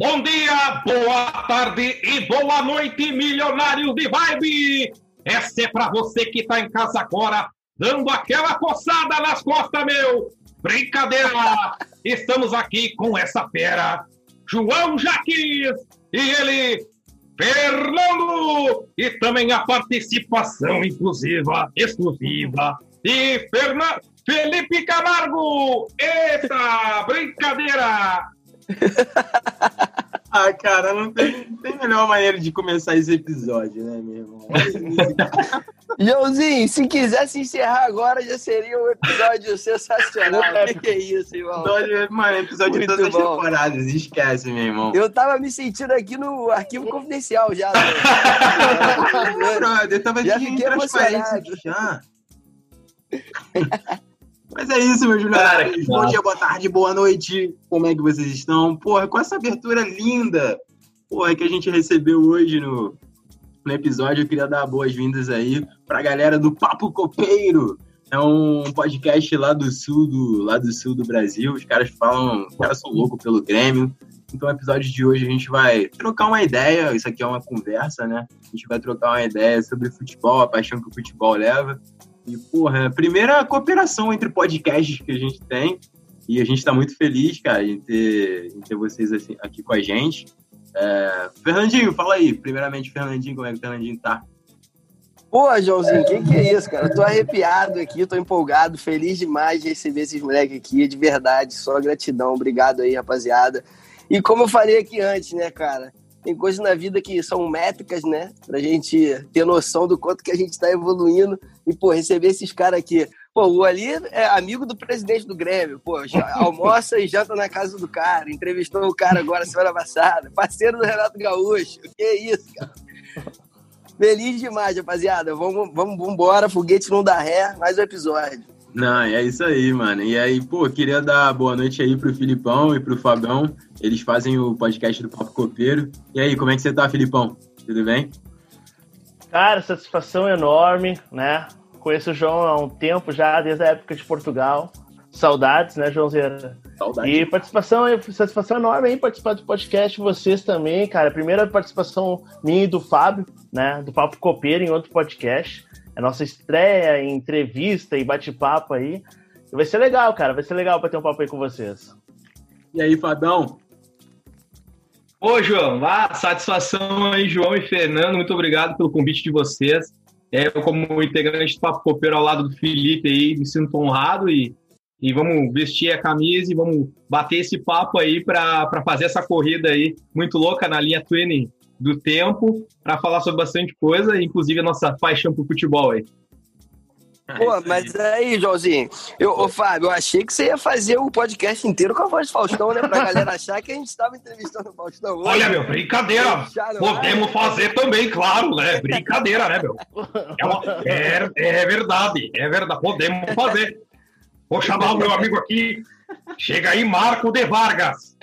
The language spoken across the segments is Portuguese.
Bom dia, boa tarde e boa noite, milionários de vibe! Essa é para você que tá em casa agora, dando aquela coçada nas costas, meu! Brincadeira! Estamos aqui com essa fera, João Jaques, e ele, Fernando! E também a participação inclusiva, exclusiva, de Fernando. Felipe Camargo! Eita, brincadeira! ah, cara, não tem, não tem melhor maneira de começar esse episódio, né, meu irmão? Joãozinho, se quisesse encerrar agora, já seria um episódio sensacional. O que, que é isso, irmão? Episódio, mano, episódio Muito de todas bom. as temporadas, esquece, meu irmão. Eu tava me sentindo aqui no arquivo confidencial já. Né? Brother, eu tava já fiquei emocionado. Já. Mas é isso, meus juniores. Bom dia, boa tarde, boa noite. Como é que vocês estão? Porra, com essa abertura linda, porra, que a gente recebeu hoje no, no episódio, eu queria dar boas-vindas aí pra galera do Papo Copeiro. É um podcast lá do sul do, lá do sul do Brasil. Os caras falam, os caras são loucos pelo Grêmio. Então, no episódio de hoje, a gente vai trocar uma ideia. Isso aqui é uma conversa, né? A gente vai trocar uma ideia sobre futebol, a paixão que o futebol leva. E, porra, é a primeira cooperação entre podcasts que a gente tem. E a gente está muito feliz, cara, em ter, em ter vocês assim, aqui com a gente. É... Fernandinho, fala aí. Primeiramente, Fernandinho, como é que o Fernandinho tá? Pô, Joãozinho, que, que é isso, cara? Eu tô arrepiado aqui, tô empolgado, feliz demais de receber esses moleques aqui, de verdade, só gratidão. Obrigado aí, rapaziada. E como eu falei aqui antes, né, cara? Tem coisas na vida que são métricas, né? Pra gente ter noção do quanto que a gente tá evoluindo. E, pô, receber esses caras aqui. Pô, o Ali é amigo do presidente do Grêmio. Pô, almoça e janta na casa do cara. Entrevistou o cara agora semana passada. Parceiro do Renato Gaúcho. Que isso, cara. Feliz demais, rapaziada. Vamos, vamos, vamos embora. Foguete não dá ré. Mais um episódio. Não, é isso aí, mano. E aí, pô, queria dar boa noite aí pro Filipão e pro Fabão. Eles fazem o podcast do Papo Copeiro. E aí, como é que você tá, Filipão? Tudo bem? Cara, satisfação enorme, né? Conheço o João há um tempo já, desde a época de Portugal. Saudades, né, Joãozeira? Saudades. E participação, satisfação enorme aí participar do podcast, vocês também, cara. Primeira participação minha e do Fábio, né, do Papo Copeiro em outro podcast. É nossa estreia em entrevista e bate-papo aí. Vai ser legal, cara. Vai ser legal para ter um papo aí com vocês. E aí, Fadão? Ô, João, ah, satisfação aí, João e Fernando. Muito obrigado pelo convite de vocês. É, eu, como integrante do Papo Copeiro ao lado do Felipe aí, me sinto honrado e, e vamos vestir a camisa e vamos bater esse papo aí para fazer essa corrida aí muito louca na linha Twinning do tempo para falar sobre bastante coisa, inclusive a nossa paixão por futebol aí. Pô, é mas aí, Joãozinho, eu, ô, Fábio, eu achei que você ia fazer o podcast inteiro com a voz de Faustão, né? Pra galera achar que a gente estava entrevistando o Faustão. Hoje. Olha, meu, brincadeira. Podemos fazer também, claro, né? Brincadeira, né, meu? É, uma, é, é verdade, é verdade. Podemos fazer. Vou chamar o meu amigo aqui. Chega aí, Marco de Vargas.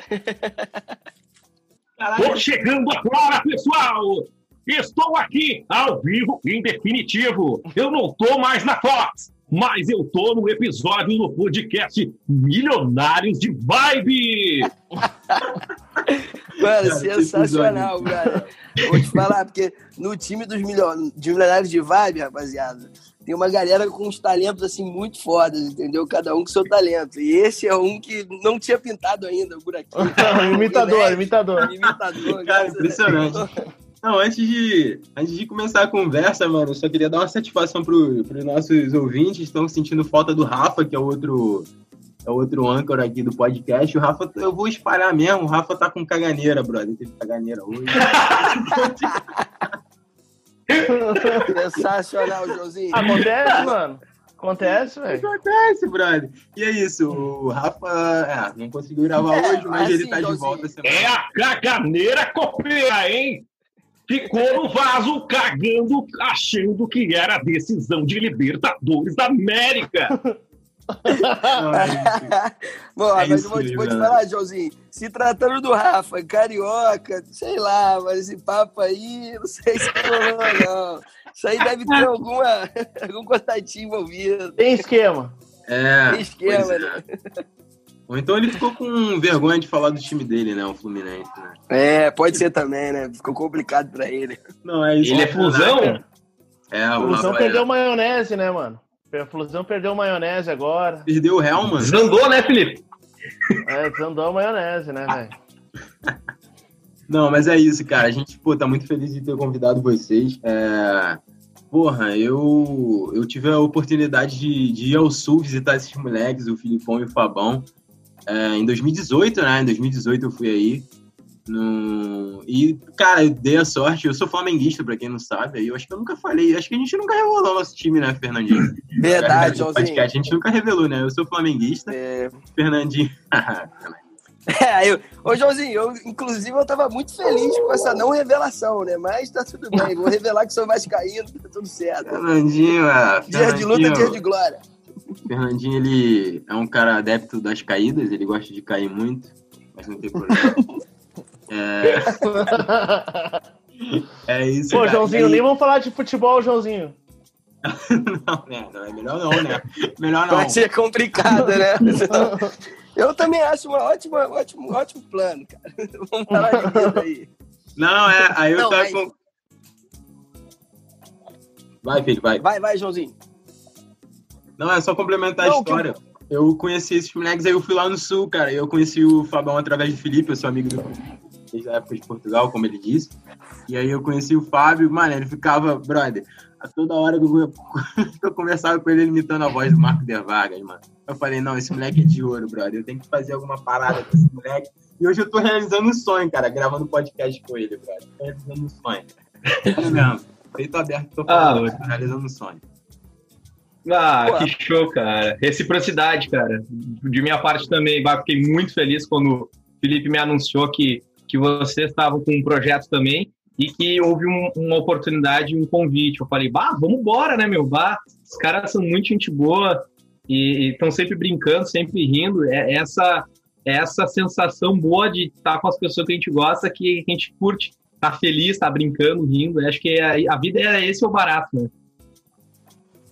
Tô chegando agora, pessoal! Estou aqui, ao vivo, em definitivo. Eu não tô mais na Fox, mas eu tô no episódio do podcast Milionários de Vibe! Mano, sensacional, cara. Vou te falar, porque no time dos milionários de Vibe, rapaziada, tem uma galera com uns talentos assim muito fodas, entendeu? Cada um com seu talento. E esse é um que não tinha pintado ainda o buraquinho. imitador, imitador. Imitador. Cara, impressionante. Não, antes de, antes de começar a conversa, mano, eu só queria dar uma satisfação para os nossos ouvintes. Estão sentindo falta do Rafa, que é o outro, é outro âncora aqui do podcast. O Rafa, eu vou espalhar mesmo. O Rafa tá com caganeira, brother. Teve caganeira hoje. Sensacional, Joãozinho. Acontece, mano. Acontece, velho. Acontece, brother. E é isso, o Rafa é, não conseguiu gravar é, hoje, mas assim, ele tá de volta semana. É a caganeira copeira, hein? Ficou no vaso cagando, achando que era a decisão de Libertadores da América. Bom, é mas eu vou, te, vou te falar, Joãozinho. Se tratando do Rafa, carioca, sei lá, mas esse papo aí, não sei se rolou, não. Isso aí deve ter alguma, algum contatinho envolvido. Tem esquema. É. Tem esquema, é. né? Ou então ele ficou com vergonha de falar do time dele, né? O Fluminense, né? É, pode ser também, né? Ficou complicado pra ele. Não, é isso. Ele é fusão? É, o Flusão perdeu maionese, né, mano? A Flusão perdeu maionese agora. Perdeu o real, mano. Desandou, né, Felipe? É, desandou a maionese, né, velho? Não, mas é isso, cara. A gente, pô, tá muito feliz de ter convidado vocês. É... Porra, eu, eu tive a oportunidade de, de ir ao Sul visitar esses moleques, o Filipão e o Fabão. É, em 2018, né? Em 2018 eu fui aí. No... E, cara, eu dei a sorte. Eu sou flamenguista, pra quem não sabe. Aí eu acho que eu nunca falei. Acho que a gente nunca revelou nosso time, né, Fernandinho? Verdade, Joãozinho. A gente nunca revelou, né? Eu sou flamenguista. É... Fernandinho. É, eu, ô Joãozinho, eu, inclusive eu tava muito feliz com essa não revelação, né? Mas tá tudo bem, vou revelar que sou vascaíno, tá tudo certo. Fernandinho, é, Dia de luta, dia de glória. Fernandinho, ele é um cara adepto das caídas, ele gosta de cair muito, mas não tem problema. é... é isso, Pô, cara. Joãozinho, nem vamos falar de futebol, Joãozinho. não, né? Não, é melhor não, né? Melhor não. Vai ser complicado, né? Eu também acho um ótimo, ótimo, ótimo plano, cara. Vamos falar de aí. Não, é, aí eu Não, tava mas... com. Vai, filho, vai. Vai, vai, Joãozinho. Não, é só complementar Não, a história. Que... Eu conheci esses moleques aí, eu fui lá no sul, cara. Eu conheci o Fabão através de Felipe, eu sou amigo do desde a época de Portugal, como ele disse. E aí eu conheci o Fábio, mano, ele ficava, brother, a toda hora que eu, eu conversava com ele, ele imitando a voz do Marco Der Vargas, mano. Eu falei, não, esse moleque é de ouro, brother. Eu tenho que fazer alguma parada com esse moleque. E hoje eu tô realizando um sonho, cara, gravando podcast com ele, brother. Tô realizando um sonho. É mesmo. Feito aberto, tô, falando, ah, tô realizando um sonho. Ah, Pô. que show, cara. Reciprocidade, cara. De minha parte também, bah, fiquei muito feliz quando o Felipe me anunciou que, que vocês estavam com um projeto também e que houve um, uma oportunidade, um convite. Eu falei, bah, vamos embora, né, meu? Bah, os caras são muito gente boa, e estão sempre brincando, sempre rindo. É essa é essa sensação boa de estar com as pessoas que a gente gosta, que a gente curte, tá feliz, tá brincando, rindo. Acho que a, a vida é esse o barato, né?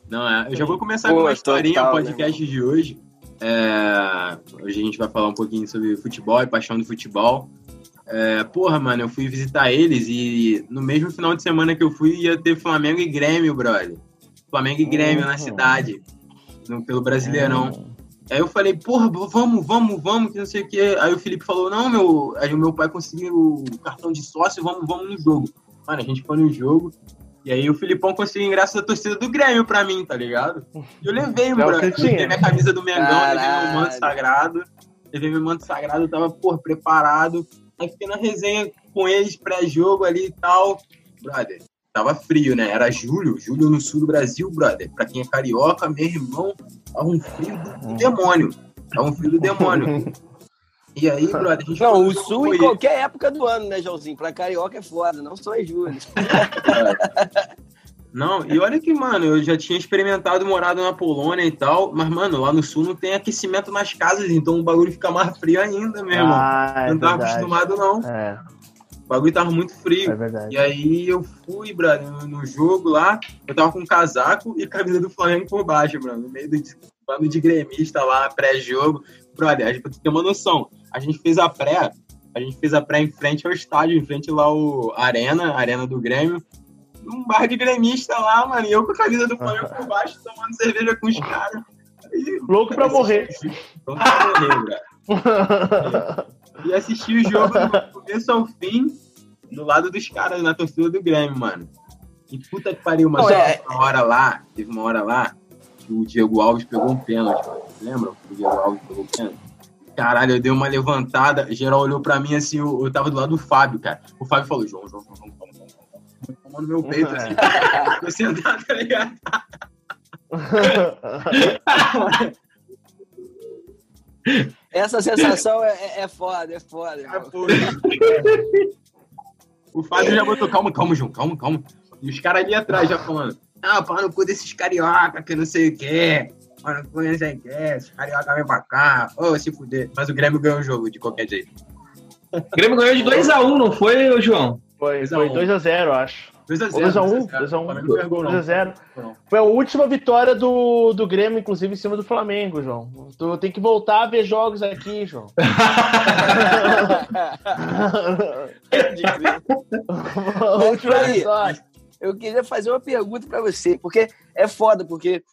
Não, é. Eu já vou começar Pô, com uma historinha, o podcast né? de hoje. É, hoje a gente vai falar um pouquinho sobre futebol e paixão do futebol. É, porra, mano, eu fui visitar eles e no mesmo final de semana que eu fui ia ter Flamengo e Grêmio, brother. Flamengo e Grêmio uhum. na cidade no, pelo Brasileirão. É. Aí eu falei, porra, vamos, vamos, vamos, que não sei o quê. Aí o Felipe falou, não, meu. Aí o meu pai conseguiu o cartão de sócio, vamos, vamos no jogo. Mano, a gente foi no jogo. E aí o Filipão conseguiu ingresso da torcida do Grêmio pra mim, tá ligado? E eu levei, mano. Eu levei minha camisa do Mengão, Caralho. levei meu manto sagrado. Levei meu manto sagrado, eu tava, porra, preparado. Aí fiquei na resenha com eles, pré-jogo ali e tal. Brother, Tava frio, né? Era julho, julho no sul do Brasil, brother. Pra quem é carioca, meu irmão, tava um frio do hum. demônio. Tava um frio do demônio. E aí, brother, a gente Não, o sul em qualquer época do ano, né, Joãozinho? Pra carioca é foda, não só em julho. Não, e olha que, mano, eu já tinha experimentado morado na Polônia e tal, mas, mano, lá no sul não tem aquecimento nas casas, então o bagulho fica mais frio ainda, meu irmão. Ah, é não tava acostumado, não. É. O bagulho tava muito frio. É verdade. E aí eu fui, brother, no, jogo lá, eu tava com um casaco e camisa do Flamengo por baixo, brother, no meio do bando de gremista lá, pré-jogo. Brother, a gente tem uma noção. A gente fez a pré, a gente fez a pré em frente ao estádio, em frente lá o Arena, Arena do Grêmio. Num bar de gremista lá, mano, e eu com a camisa do Flamengo por baixo, tomando cerveja com os caras. Louco pra morrer. Louco pra morrer, e assistir o jogo do começo ao fim, do lado dos caras, na torcida do Grêmio, mano. E puta que pariu, mas é... uma hora lá, teve uma hora lá, que o Diego Alves pegou um pênalti, mano. Lembram? O Diego Alves pegou um pênalti. Caralho, eu dei uma levantada, geral olhou pra mim assim, eu, eu tava do lado do Fábio, cara. O Fábio falou, João, João, João, Tomou no meu peito, assim. Ficou sentado, tá ligado? Essa sensação é, é, é foda, é foda. É o Fábio já botou, calma, calma, João, calma, calma. E os caras ali atrás já falando, ah, para no cu desses carioca, que não sei o quê. Para no cu não sei o quê, esses carioca vem pra cá. Ô, oh, se fuder. Mas o Grêmio ganhou o jogo, de qualquer jeito. O Grêmio ganhou de 2x1, um, não foi, João? Foi 2x0, acho. 2x1. 2x0. Foi a última vitória do, do Grêmio, inclusive, em cima do Flamengo, João. Tu tem que voltar a ver jogos aqui, João. aí, eu queria fazer uma pergunta para você, porque é foda, porque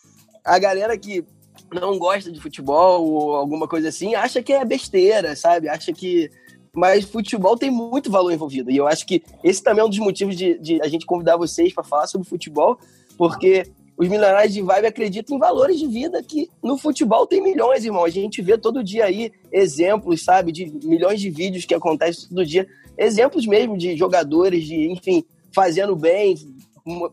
a galera que não gosta de futebol ou alguma coisa assim acha que é besteira, sabe? Acha que mas futebol tem muito valor envolvido. E eu acho que esse também é um dos motivos de, de a gente convidar vocês para falar sobre futebol, porque os milionários de vibe acreditam em valores de vida que no futebol tem milhões, irmão. A gente vê todo dia aí exemplos, sabe, de milhões de vídeos que acontecem todo dia. Exemplos mesmo de jogadores, de, enfim, fazendo bem,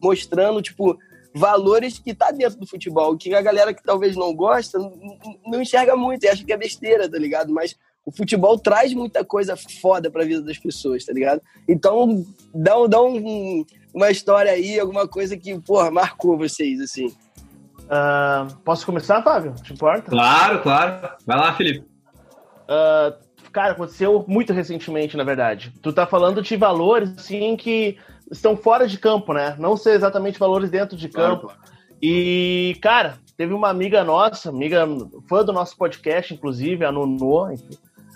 mostrando, tipo, valores que tá dentro do futebol, que a galera que talvez não gosta não, enxerga muito e acha que é besteira, tá ligado? Mas o futebol traz muita coisa foda pra vida das pessoas, tá ligado? Então, dá, dá um, uma história aí, alguma coisa que, porra, marcou vocês, assim. Uh, posso começar, Fábio? Te importa? Claro, claro. Vai lá, Felipe. Uh, cara, aconteceu muito recentemente, na verdade. Tu tá falando de valores, assim, que estão fora de campo, né? Não ser exatamente valores dentro de campo. Claro, claro. E, cara, teve uma amiga nossa, amiga fã do nosso podcast, inclusive, a Nuno,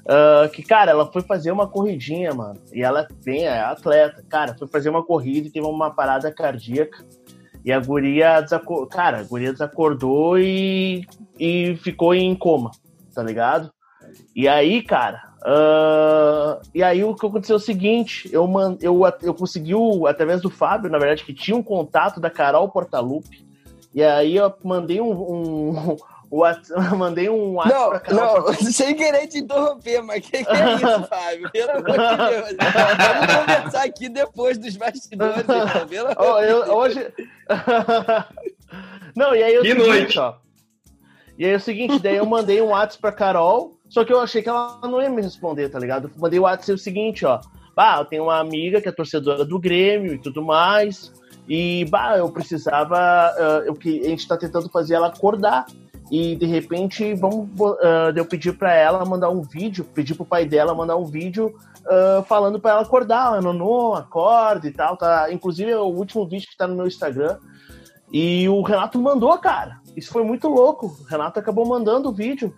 Uh, que, cara, ela foi fazer uma corridinha, mano. E ela tem, é atleta. Cara, foi fazer uma corrida e teve uma parada cardíaca. E a guria desacordou. Cara, a guria desacordou e, e ficou em coma, tá ligado? E aí, cara. Uh, e aí o que aconteceu é o seguinte: eu, man, eu, eu consegui, através do Fábio, na verdade, que tinha um contato da Carol Portalupe. E aí eu mandei um, um WhatsApp, mandei um WhatsApp não, pra Carol. Não, pra... sem querer te interromper, mas o que, que, é isso, Fábio? Pelo amor de Deus. Vamos conversar aqui depois dos bastidores, então, pelo oh, eu, Hoje... não, e aí eu que seguinte, noite. ó. E aí é o seguinte, daí eu mandei um WhatsApp pra Carol, só que eu achei que ela não ia me responder, tá ligado? Eu mandei o WhatsApp o seguinte, ó. Bah, eu tenho uma amiga que é torcedora do Grêmio e tudo mais. E, bah, eu precisava. Uh, eu, que a gente tá tentando fazer ela acordar e de repente vamos uh, eu pedir para ela mandar um vídeo, pedir pro pai dela mandar um vídeo uh, falando para ela acordar, Nono, acorda e tal, tá? Inclusive é o último vídeo que tá no meu Instagram. E o Renato mandou, cara. Isso foi muito louco. O Renato acabou mandando o vídeo.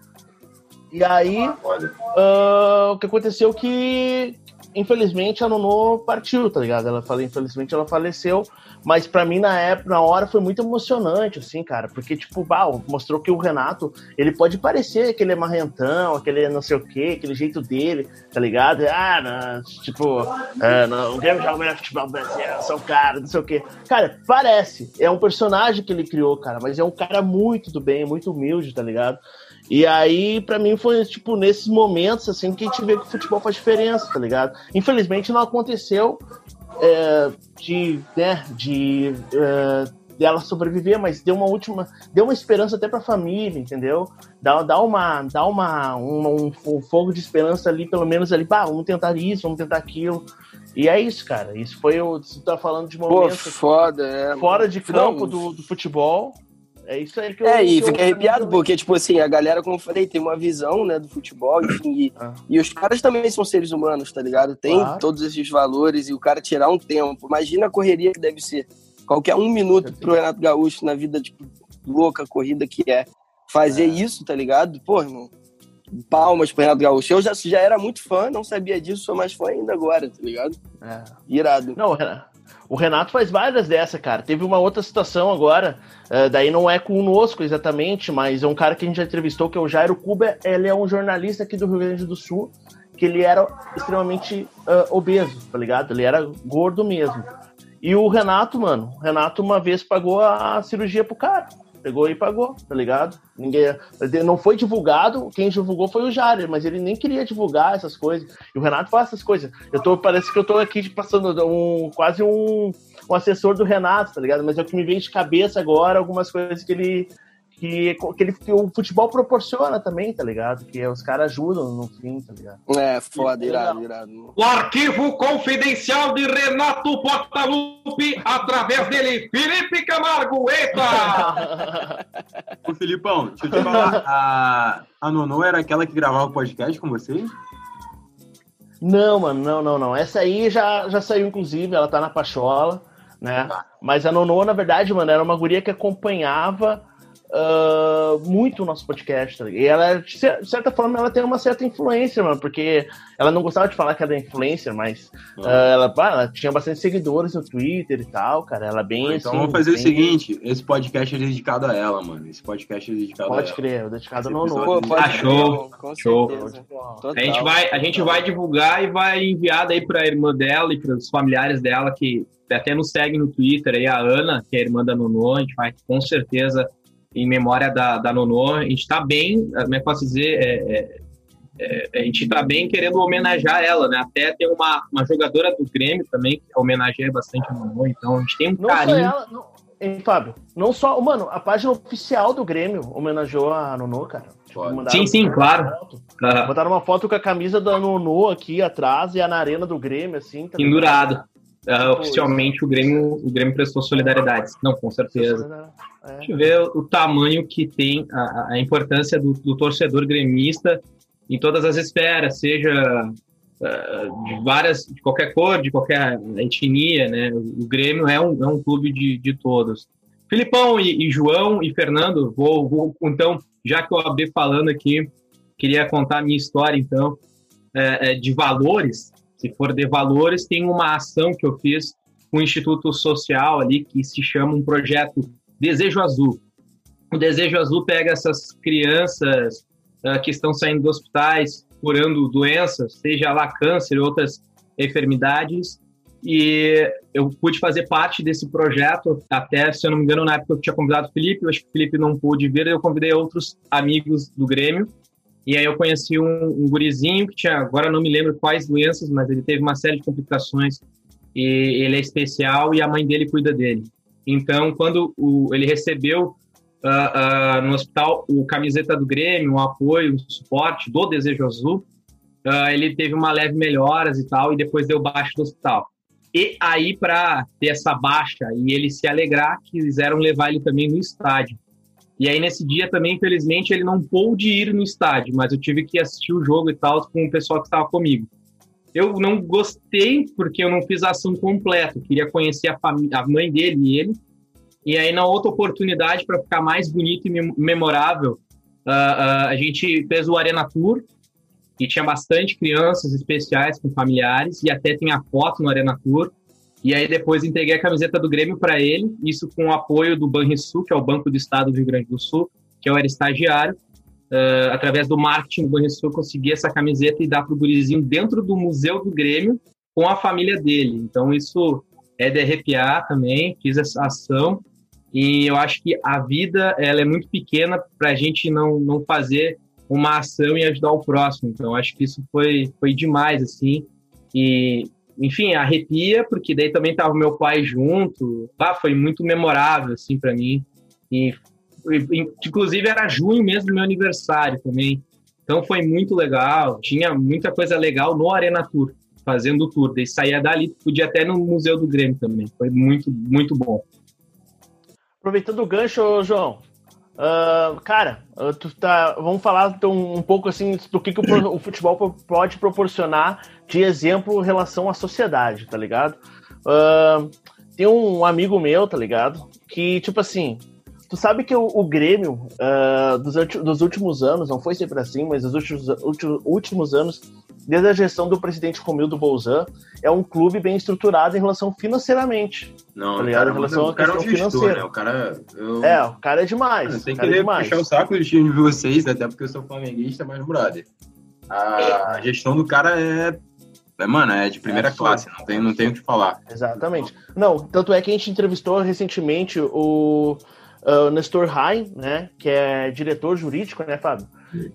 E aí, uh, o que aconteceu que, infelizmente, a Nono partiu, tá ligado? Ela falou, infelizmente, ela faleceu. Mas para mim, na época, na hora, foi muito emocionante, assim, cara. Porque, tipo, bah, mostrou que o Renato, ele pode parecer aquele marrentão, aquele não sei o quê, aquele jeito dele, tá ligado? Ah, não, tipo, é, não, o Grêmio joga melhor futebol brasileiro, sou cara, não sei o quê. Cara, parece. É um personagem que ele criou, cara. Mas é um cara muito do bem, muito humilde, tá ligado? E aí, para mim, foi, tipo, nesses momentos, assim, que a gente vê que o futebol faz diferença, tá ligado? Infelizmente não aconteceu, é, de, né, de é, dela sobreviver, mas deu uma última, deu uma esperança até para a família, entendeu? Dá, dá uma, dá uma, um, um, fogo de esperança ali, pelo menos ali, pá, vamos tentar isso, vamos tentar aquilo. E é isso, cara. Isso foi o. Você tá falando de momentos. Pô, foda, é. Fora de campo do, do futebol. É isso aí que eu. É, e fica arrepiado, porque, tipo assim, a galera, como eu falei, tem uma visão, né, do futebol, enfim. E, ah. e os caras também são seres humanos, tá ligado? Tem claro. todos esses valores e o cara tirar um tempo. Imagina a correria que deve ser. Qualquer um minuto pro Renato Gaúcho na vida, tipo, louca, corrida que é. Fazer é. isso, tá ligado? Pô, irmão. Palmas pro Renato Gaúcho. Eu já, já era muito fã, não sabia disso, sou mais fã ainda agora, tá ligado? É. Irado. Não, Renato. O Renato faz várias dessa, cara. Teve uma outra situação agora, uh, daí não é conosco exatamente, mas é um cara que a gente já entrevistou, que é o Jairo Cuba. Ele é um jornalista aqui do Rio Grande do Sul, que ele era extremamente uh, obeso, tá ligado? Ele era gordo mesmo. E o Renato, mano, o Renato uma vez pagou a cirurgia pro cara pegou e pagou, tá ligado? Ninguém, não foi divulgado, quem divulgou foi o Jair, mas ele nem queria divulgar essas coisas. E o Renato faz essas coisas. Eu tô, parece que eu tô aqui passando um, quase um, um assessor do Renato, tá ligado? Mas é o que me vem de cabeça agora, algumas coisas que ele que, que, ele, que o futebol proporciona também, tá ligado? Que os caras ajudam no fim, tá ligado? É, foda, irado, irado. O arquivo confidencial de Renato Portaluppi, através dele, Felipe Camargo, eita! Ô, Filipão, deixa eu te falar, a, a Nono era aquela que gravava o podcast com vocês? Não, mano, não, não, não. Essa aí já, já saiu, inclusive, ela tá na Pachola. né? Tá. Mas a Nonô, na verdade, mano, era uma guria que acompanhava uh, muito o nosso podcast. Tá e ela, de certa forma, ela tem uma certa influência, mano, porque ela não gostava de falar que era influencer, mas uh, ela, ela, tinha bastante seguidores no Twitter e tal, cara. Ela bem. Então assim, vamos fazer bem... o seguinte: esse podcast é dedicado a ela, mano. Esse podcast é dedicado pode a ela. Pode crer, é dedicado no Nono. Ah, show. show. a, gente vai, a gente vai divulgar e vai enviar daí pra irmã dela e para os familiares dela que até nos seguem no Twitter aí, a Ana, que é a irmã da Nono, a gente vai com certeza em memória da, da Nonô. A gente está bem, como é que posso dizer, é, é, é, a gente está bem querendo homenagear ela, né? Até tem uma, uma jogadora do Grêmio também que homenageia bastante a Nonô, então a gente tem um não carinho. Só ela, não, hein, Fábio, não só, mano, a página oficial do Grêmio homenageou a Nonô, cara. Tipo, sim, sim, claro. Uhum. Botaram uma foto com a camisa da Nonô aqui atrás e a na arena do Grêmio, assim. Tá Pendurado. Uh, oficialmente o Grêmio, o Grêmio prestou solidariedade. Não, com certeza. É. Deixa eu ver o tamanho que tem a, a importância do, do, torcedor gremista em todas as esferas, seja uh, de várias, de qualquer cor, de qualquer etnia, né? O Grêmio é um, é um clube de, de todos. Filipão e, e João e Fernando, vou, vou, então, já que eu abri falando aqui, queria contar a minha história, então, é, é, de valores. Se for de valores, tem uma ação que eu fiz com o Instituto Social ali, que se chama um projeto Desejo Azul. O Desejo Azul pega essas crianças uh, que estão saindo dos hospitais curando doenças, seja lá câncer e outras enfermidades, e eu pude fazer parte desse projeto, até, se eu não me engano, na época eu tinha convidado o Felipe, eu acho que o Felipe não pôde vir, eu convidei outros amigos do Grêmio, e aí eu conheci um, um gurizinho que tinha, agora não me lembro quais doenças, mas ele teve uma série de complicações, e ele é especial e a mãe dele cuida dele. Então, quando o, ele recebeu uh, uh, no hospital o camiseta do Grêmio, o apoio, o suporte do Desejo Azul, uh, ele teve uma leve melhoras e tal, e depois deu baixa do hospital. E aí, para ter essa baixa e ele se alegrar, quiseram levar ele também no estádio. E aí, nesse dia também, infelizmente, ele não pôde ir no estádio, mas eu tive que assistir o jogo e tal com o pessoal que estava comigo. Eu não gostei porque eu não fiz a ação completa. Eu queria conhecer a, a mãe dele e ele. E aí, na outra oportunidade, para ficar mais bonito e memorável, uh, uh, a gente fez o Arena Tour, e tinha bastante crianças especiais com familiares, e até tem a foto no Arena Tour. E aí depois entreguei a camiseta do Grêmio para ele, isso com o apoio do Banrisul, que é o Banco do Estado do Rio Grande do Sul, que eu era estagiário uh, através do marketing do Banrisul, consegui essa camiseta e dar para o gurizinho dentro do Museu do Grêmio com a família dele. Então, isso é de arrepiar também, fiz essa ação e eu acho que a vida ela é muito pequena para a gente não, não fazer uma ação e ajudar o próximo. Então, acho que isso foi, foi demais, assim. E, enfim, arrepia, porque daí também estava o meu pai junto. Ah, foi muito memorável, assim, para mim. E Inclusive era junho mesmo, meu aniversário também. Então foi muito legal. Tinha muita coisa legal no Arena Tour, fazendo o tour. Daí saía dali, podia até no Museu do Grêmio também. Foi muito, muito bom. Aproveitando o gancho, João. Uh, cara, tu tá, vamos falar então, um pouco assim do que, que o, o, futebol pode proporcionar de exemplo em relação à sociedade, tá ligado? Uh, tem um amigo meu, tá ligado? Que, tipo assim, Tu sabe que o, o Grêmio, uh, dos, dos, últimos anos, não foi sempre assim, mas dos últimos, últimos, últimos anos, desde a gestão do presidente Romildo Bolzan, é um clube bem estruturado em relação financeiramente. Não, tá ligado? Cara, em relação à é questão é um financeira. Né? O cara, eu... É, o cara é demais. Tem que é demais. puxar o saco de time de vocês, até porque eu sou flamenguista, mas brother. A, a gestão do cara é é, mano, é de primeira é classe, não tem, não tem o que falar. Exatamente. Não, tanto é que a gente entrevistou recentemente o, uh, Nestor Rai, né, que é diretor jurídico, né, Fábio?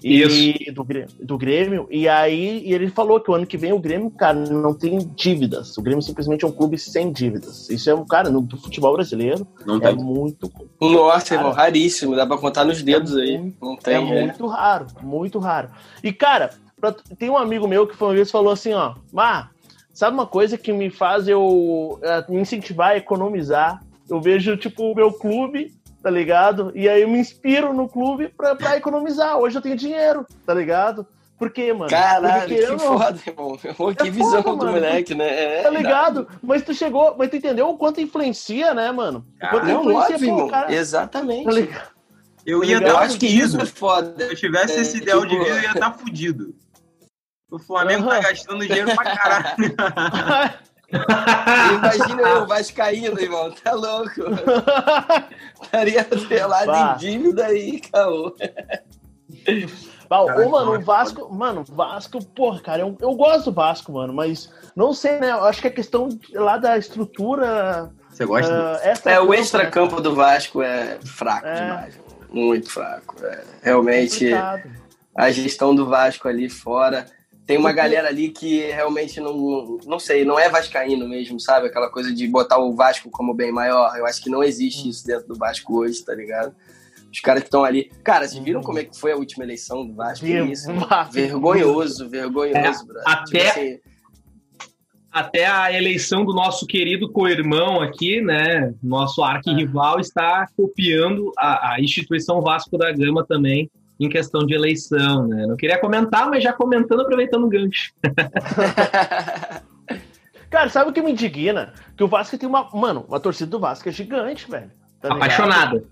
E. Do, do Grêmio. E aí e ele falou que o ano que vem o Grêmio, cara, não tem dívidas. O Grêmio simplesmente é um clube sem dívidas. Isso é um cara no futebol brasileiro. Não é tem. muito. Nossa, cara, raríssimo. Dá pra contar nos dedos é aí. não tem. É, é muito raro, muito raro. E, cara, pra, tem um amigo meu que foi uma vez falou assim: ó, Mar, sabe uma coisa que me faz eu uh, me incentivar a economizar? Eu vejo, tipo, o meu clube tá ligado? E aí eu me inspiro no clube pra, pra economizar. Hoje eu tenho dinheiro, tá ligado? Por quê, mano? Caralho, que não... foda, irmão. Que é visão foda, do mano. moleque, né? É, tá ligado? Dá. Mas tu chegou, mas tu entendeu o quanto influencia, né, mano? O quanto não, influencia, óbvio, pô, cara... Exatamente. Tá eu ia eu acho que isso é foda. Se eu tivesse é, esse ideal tipo... de vida, eu ia estar tá fudido. O Flamengo uhum. tá gastando dinheiro pra caralho. Imagina eu, Vascaíno, irmão, tá louco. Estaria pelado em dívida aí, caô. Bah, ô, mano, o Vasco, mano, Vasco, porra, cara, eu, eu gosto do Vasco, mano, mas não sei, né? Eu acho que a questão lá da estrutura. Você gosta? Uh, é, o extra-campo né? do Vasco é fraco é... demais. Muito fraco. É. Realmente, é a gestão do Vasco ali fora tem uma galera ali que realmente não, não sei, não é vascaíno mesmo, sabe? Aquela coisa de botar o Vasco como bem maior. Eu acho que não existe isso dentro do Vasco hoje, tá ligado? Os caras que estão ali. Cara, vocês viram como é que foi a última eleição do Vasco? Isso, vergonhoso, vergonhoso, é, Até, tipo assim, até a eleição do nosso querido co-irmão aqui, né? Nosso arquirrival está copiando a, a instituição Vasco da Gama também em questão de eleição, né? Não queria comentar, mas já comentando, aproveitando o gancho. Cara, sabe o que me indigna? Que o Vasco tem uma. Mano, uma torcida do Vasco é gigante, velho. Tá apaixonada.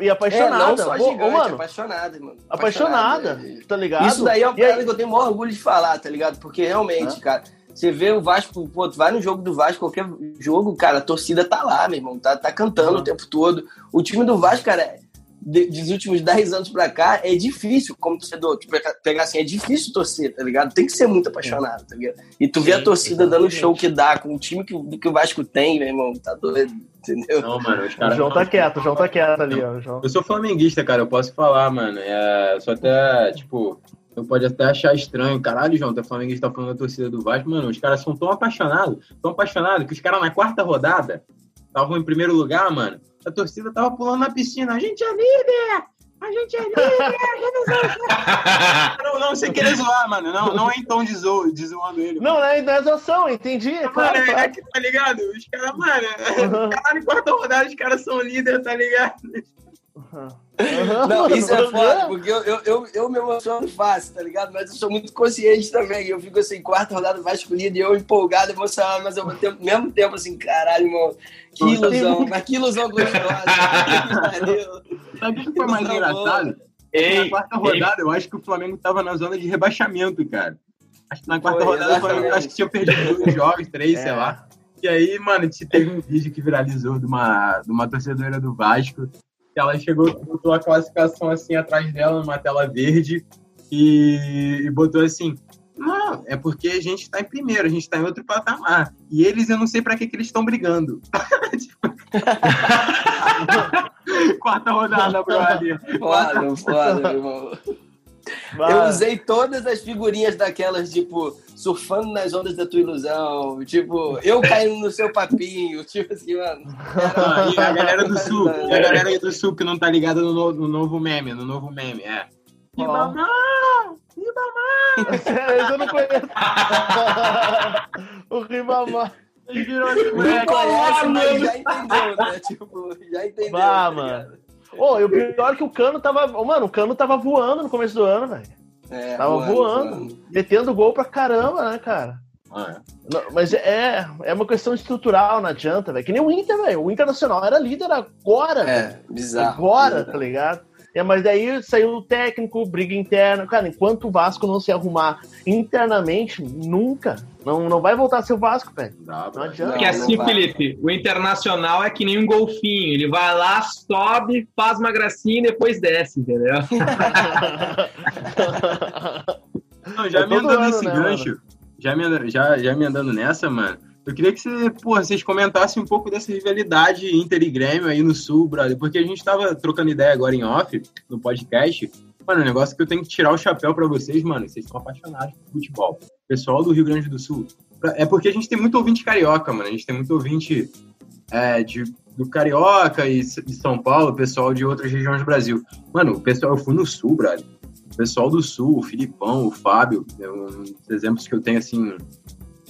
E apaixonada. É, não só gigante, Ô, mano, apaixonada, mano. Apaixonada, apaixonada, tá ligado? Isso daí é uma parada que eu tenho o maior orgulho de falar, tá ligado? Porque realmente, ah. cara, você vê o Vasco, pô, tu vai no jogo do Vasco, qualquer jogo, cara, a torcida tá lá, meu irmão, tá, tá cantando o tempo todo. O time do Vasco, cara, é de, dos últimos 10 anos pra cá, é difícil, como torcedor, tipo, pegar assim, é difícil torcer, tá ligado? Tem que ser muito apaixonado, tá ligado? E tu vê a torcida dando o show que dá, com o time que, que o Vasco tem, meu irmão, tá doido, entendeu? Não, mano, os caras... O João tá quieto, o João tá quieto ali, ó. João. Eu sou flamenguista, cara, eu posso falar, mano. É, só até, tipo, eu pode até achar estranho, caralho, João, tá flamenguista tá falando da torcida do Vasco, mano, os caras são tão apaixonados, tão apaixonados, que os caras na quarta rodada estavam em primeiro lugar, mano a torcida tava pulando na piscina. A gente é líder! A gente é líder! não, não, sem querer zoar, mano. Não, não é em tom de, zo, de zoando ele. Não, é, não é zoação, entendi. Mano, claro, é, claro. é que, tá ligado? Os caras, mano, uhum. caralho, quarta rodada, os caras são líder, tá ligado? Uhum. Não, isso é foda, porque eu, eu, eu, eu, me emociono fácil, tá ligado? Mas eu sou muito consciente também. Eu fico assim, quarta rodada vasculhida e eu empolgado, emocionado, mas ao mesmo tempo, assim, caralho, irmão, que ilusão, mas que ilusão gostosa. Sabe o que foi mais engraçado? Ei, na quarta rodada, ei. eu acho que o Flamengo tava na zona de rebaixamento, cara. Acho que na quarta foi, rodada, o Flamengo acho que tinha perdido dois jogos, três, é. sei lá. E aí, mano, teve um vídeo que viralizou de uma, de uma torcedora do Vasco ela chegou, botou a classificação assim atrás dela numa tela verde e, e botou assim: não, é porque a gente está em primeiro, a gente está em outro patamar. E eles, eu não sei para que, que eles estão brigando. Quarta rodada, brother. Foda, foda, irmão. Eu usei todas as figurinhas daquelas, tipo, surfando nas ondas da tua ilusão, tipo, eu caindo no seu papinho, tipo assim, mano. Era... e a galera do sul, a galera do sul que não tá ligada no, no, no novo meme, no novo meme, é. Ribamão! Ribamão! eu não conheço. o Ribamão. Não conhece, mas já entendeu, né? Tipo, já entendeu. Bah, tá mano. Ô, oh, e o pior é que o Cano tava. Mano, o Cano tava voando no começo do ano, velho. É, tava voando, voando, voando, metendo gol pra caramba, né, cara? Ah, é. Não, mas é, é uma questão estrutural, não adianta, velho. Que nem o Inter, velho. O Internacional era líder agora. É, véio. bizarro. Agora, bizarro. tá ligado? É, mas daí saiu o técnico, briga interna. Cara, enquanto o Vasco não se arrumar internamente, nunca. Não, não vai voltar a ser o Vasco, velho. Não, não adianta. Porque assim, Felipe, o Internacional é que nem um golfinho. Ele vai lá, sobe, faz uma gracinha e depois desce, entendeu? não, já me andando nesse né, gancho, já me, já, já me andando nessa, mano eu queria que você, porra, vocês comentassem um pouco dessa rivalidade Inter e Grêmio aí no Sul, brother, porque a gente tava trocando ideia agora em off, no podcast. Mano, o negócio que eu tenho que tirar o chapéu para vocês, mano, vocês são apaixonados por futebol. Pessoal do Rio Grande do Sul. É porque a gente tem muito ouvinte carioca, mano. A gente tem muito ouvinte é, de, do Carioca e de São Paulo, pessoal de outras regiões do Brasil. Mano, o pessoal, eu fui no Sul, brother. O pessoal do Sul, o Filipão, o Fábio, é um, exemplos que eu tenho, assim,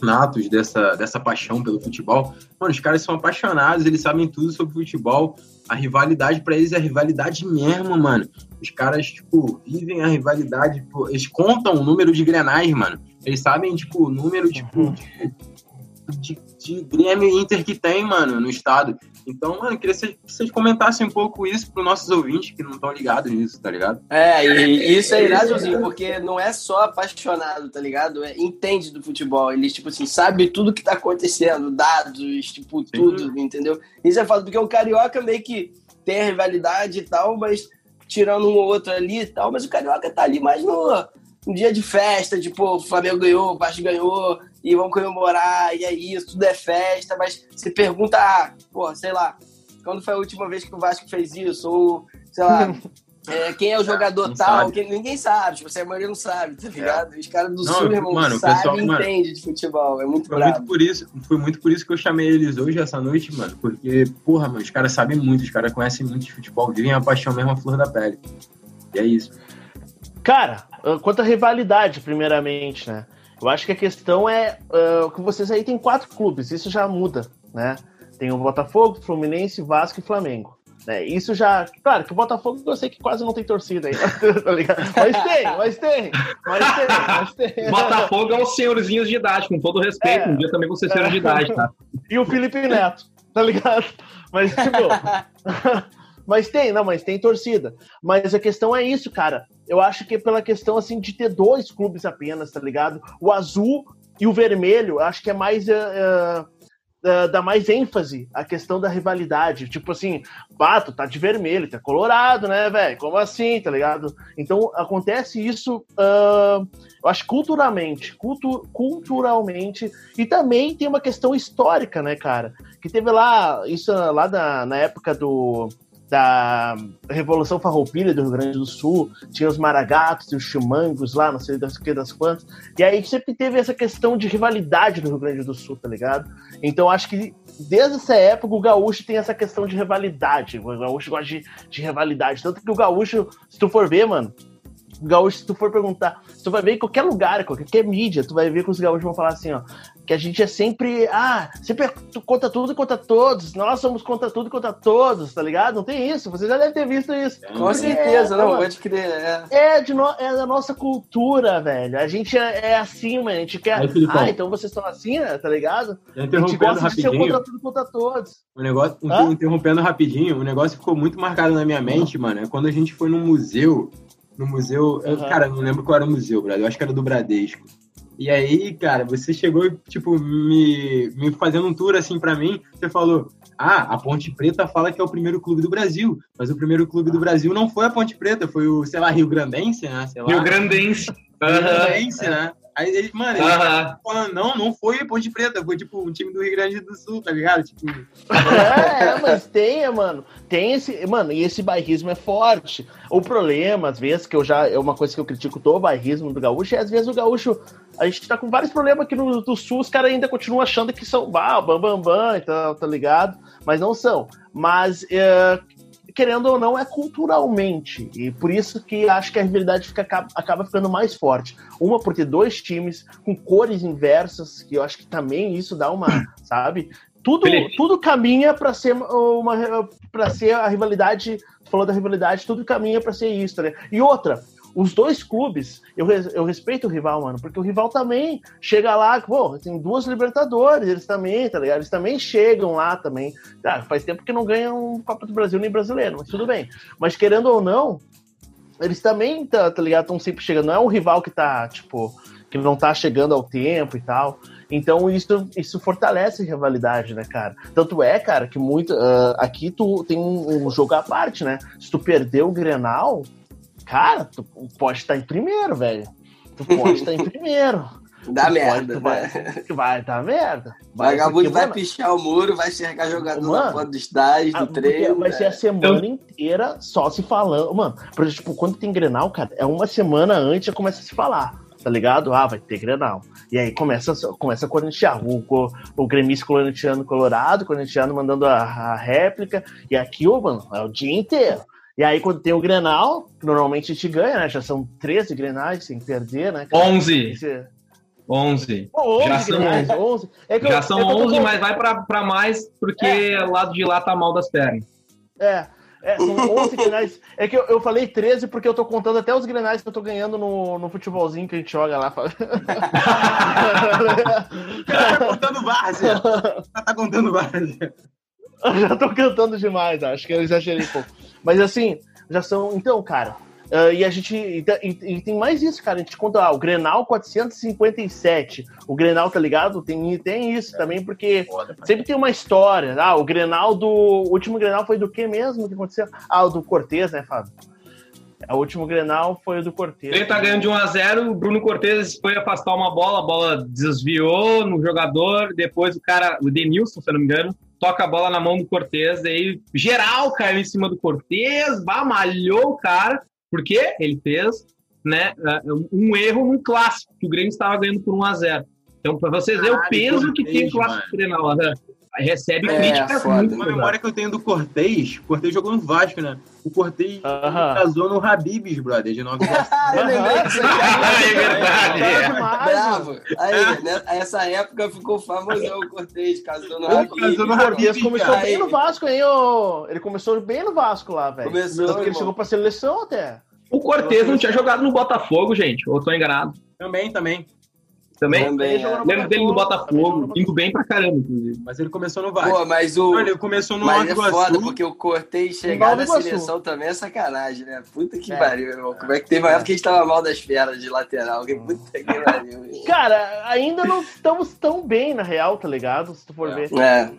natos dessa, dessa paixão pelo futebol. Mano, os caras são apaixonados, eles sabem tudo sobre futebol. A rivalidade para eles é rivalidade mesmo, mano. Os caras, tipo, vivem a rivalidade. Tipo, eles contam o número de grenais, mano. Eles sabem, tipo, o número, tipo, uhum. de, de, de Grêmio e Inter que tem, mano, no estado. Então, mano, queria que vocês comentassem um pouco isso para os nossos ouvintes que não estão ligados nisso, tá ligado? É, e isso é iradozinho, porque não é só apaixonado, tá ligado? É, entende do futebol. Ele, tipo assim, sabe tudo que tá acontecendo, dados, tipo, Sim. tudo, entendeu? Isso é fato, porque o Carioca meio que tem a rivalidade e tal, mas tirando um ou outro ali e tal, mas o Carioca tá ali mais no, no dia de festa, tipo, o Flamengo ganhou, o Vasco ganhou, e vamos comemorar, e é isso, tudo é festa, mas você pergunta, ah, pô, sei lá, quando foi a última vez que o Vasco fez isso? Ou, sei lá, é, quem é o jogador não tal? Quem, ninguém sabe, tipo, você a maioria não sabe, tá ligado? É. Os caras do não, Sul, irmão, mano, sabem e entendem de futebol, é muito foi muito por isso Foi muito por isso que eu chamei eles hoje, essa noite, mano, porque, porra, mano, os caras sabem muito, os caras conhecem muito de futebol, vivem a paixão mesmo a flor da pele. E é isso. Cara, quanto à rivalidade, primeiramente, né? Eu acho que a questão é uh, que vocês aí tem quatro clubes, isso já muda, né? Tem o Botafogo, Fluminense, Vasco e Flamengo. Né? Isso já. Claro que o Botafogo eu sei que quase não tem torcida aí, tá ligado? Mas tem, mas tem, mas tem, mas tem. Botafogo é os senhorzinhos de idade, com todo respeito. É, um dia também você ser senhor de idade, tá? E o Felipe Neto, tá ligado? Mas, tipo. mas tem, não, mas tem torcida. Mas a questão é isso, cara. Eu acho que é pela questão assim de ter dois clubes apenas, tá ligado? O azul e o vermelho, acho que é mais uh, uh, dá mais ênfase à questão da rivalidade. Tipo assim, bato, tá de vermelho, tá colorado, né, velho? Como assim, tá ligado? Então acontece isso, uh, eu acho culturalmente, cultu culturalmente, e também tem uma questão histórica, né, cara? Que teve lá, isso lá da, na época do da Revolução Farroupilha do Rio Grande do Sul, tinha os maragatos e os chimangos lá, não sei das que das quantas, e aí sempre teve essa questão de rivalidade no Rio Grande do Sul, tá ligado? Então acho que desde essa época o gaúcho tem essa questão de rivalidade, o gaúcho gosta de, de rivalidade, tanto que o gaúcho, se tu for ver, mano, gaúcho, se tu for perguntar, tu vai ver em qualquer lugar, qualquer mídia, tu vai ver que os gaúchos vão falar assim, ó, que a gente é sempre, ah, sempre conta tudo e contra todos, nós somos contra tudo e contra todos, tá ligado? Não tem isso, você já deve ter visto isso. Com certeza, é, não, pode crer. É, é, de no, é da nossa cultura, velho. A gente é, é assim, mano, a gente quer, Aí, ah, então vocês estão assim, né, tá ligado? A gente gosta rapidinho. de ser contra tudo e contra todos. O negócio, Hã? interrompendo rapidinho, o negócio ficou muito marcado na minha mente, mano, é quando a gente foi no museu, no museu, uhum. cara, não lembro qual era o museu, brother, eu acho que era do Bradesco. E aí, cara, você chegou, tipo, me, me fazendo um tour assim para mim. Você falou: Ah, a Ponte Preta fala que é o primeiro clube do Brasil. Mas o primeiro clube do Brasil não foi a Ponte Preta, foi o, sei lá, Rio Grandense, né? Sei lá. Rio Grandense. Rio Grandense, né? Aí ele, mano, ele tá falando, não, não foi Ponte Preta, foi tipo um time do Rio Grande do Sul, tá ligado? Tipo. É, é, mas tem, mano. Tem esse. Mano, e esse bairrismo é forte. O problema, às vezes, que eu já. É uma coisa que eu critico todo o bairrismo do gaúcho, é às vezes o gaúcho. A gente tá com vários problemas aqui no do sul, os caras ainda continuam achando que são bah, bam, bam, bam, e tá, tá ligado? Mas não são. Mas é, querendo ou não, é culturalmente. E por isso que acho que a rivalidade fica, acaba ficando mais forte. Uma por ter dois times com cores inversas, que eu acho que também isso dá uma, sabe? Tudo, tudo caminha para ser uma para ser a rivalidade, falou da rivalidade, tudo caminha para ser isso, né? E outra, os dois clubes, eu, eu respeito o rival, mano, porque o rival também chega lá, pô, tem duas Libertadores, eles também, tá ligado? Eles também chegam lá também. Ah, faz tempo que não ganham Copa do Brasil nem brasileiro, mas tudo bem. Mas querendo ou não, eles também, tá, tá ligado? Estão sempre chegando. Não é um rival que tá, tipo, que não tá chegando ao tempo e tal. Então isso, isso fortalece a rivalidade, né, cara? Tanto é, cara, que muito. Uh, aqui tu tem um, um, jogo à parte, né? Se tu perder o Grenal, Cara, tu pode estar em primeiro, velho. Tu pode estar em primeiro. Dá tu merda, pode, né? vai, vai dar merda. Vai, Vagabundo vai mano, pichar o muro, vai cercar jogador mano, na porta do estádio, do treino. Vai ser a semana inteira só se falando. Mano, por exemplo, tipo, quando tem Grenal, cara, é uma semana antes já começa a se falar tá ligado? Ah, vai ter Grenal. E aí começa, começa a corintiar. O, o, o gremista corintiano colorado, corintiano mandando a, a réplica. E aqui, ô, mano, é o dia inteiro. E aí, quando tem o Grenal, normalmente a gente ganha, né? Já são 13 Grenais sem perder, né? 11. Esse... 11. 11. Já são 11. 11. É Já eu, são é 11, mas vai pra, pra mais porque é. lado de lá tá mal das pernas. É. É, são 11 grenais. É que eu, eu falei 13 porque eu tô contando até os grenais que eu tô ganhando no, no futebolzinho que a gente joga lá. tá contando várzea. Tá contando várzea. já tô cantando demais, acho que eu exagerei um pouco. Mas assim, já são. Então, cara, Uh, e a gente. E, e, tem mais isso, cara. A gente conta ah, o Grenal 457. O Grenal, tá ligado? Tem, tem isso é, também, porque foda, sempre tem uma história. Ah, o Grenal do. O último Grenal foi do que mesmo que aconteceu? Ah, o do Cortez, né, Fábio? O último Grenal foi o do Cortez. Ele tá ganhando de 1x0, o Bruno Cortez foi afastar uma bola, a bola desviou no jogador, depois o cara, o Denilson, se eu não me engano, toca a bola na mão do Cortez, aí geral caiu em cima do Cortez, malhou o cara, porque ele fez né, um erro um clássico, que o Grêmio estava ganhando por 1 a 0 Então, para vocês verem o peso que tem o clássico Grenal, né? recebe é, críticas foda. muito. Uma memória que eu tenho do Cortez, o Cortez jogou no Vasco, né? O Cortez uh -huh. casou no Habibs, brother, de Nova Eu lembrei disso É verdade. É. Bravo. Aí, né, essa época ficou famosão o Cortez, casou no Habibs. Casou no Habibs. começou bem no Vasco, hein? Ô... Ele começou bem no Vasco lá, velho. Começou, Tanto que ele chegou pra seleção até. O Cortez não tinha jogado no Botafogo, gente. Ou tô enganado? Também, também. Também? Também Lembro dele no Botafogo, indo bem pra caramba, inclusive. Mas ele começou no Vasco. Pô, mas o... ele começou no Mas é foda, porque o Cortez chegar na seleção também é sacanagem, né? Puta que é. pariu, irmão. Como é que teve uma época que a gente tava mal das feras de lateral? Que puta que pariu. Cara, ainda não estamos tão bem, na real, tá ligado? Se tu for é. ver. É.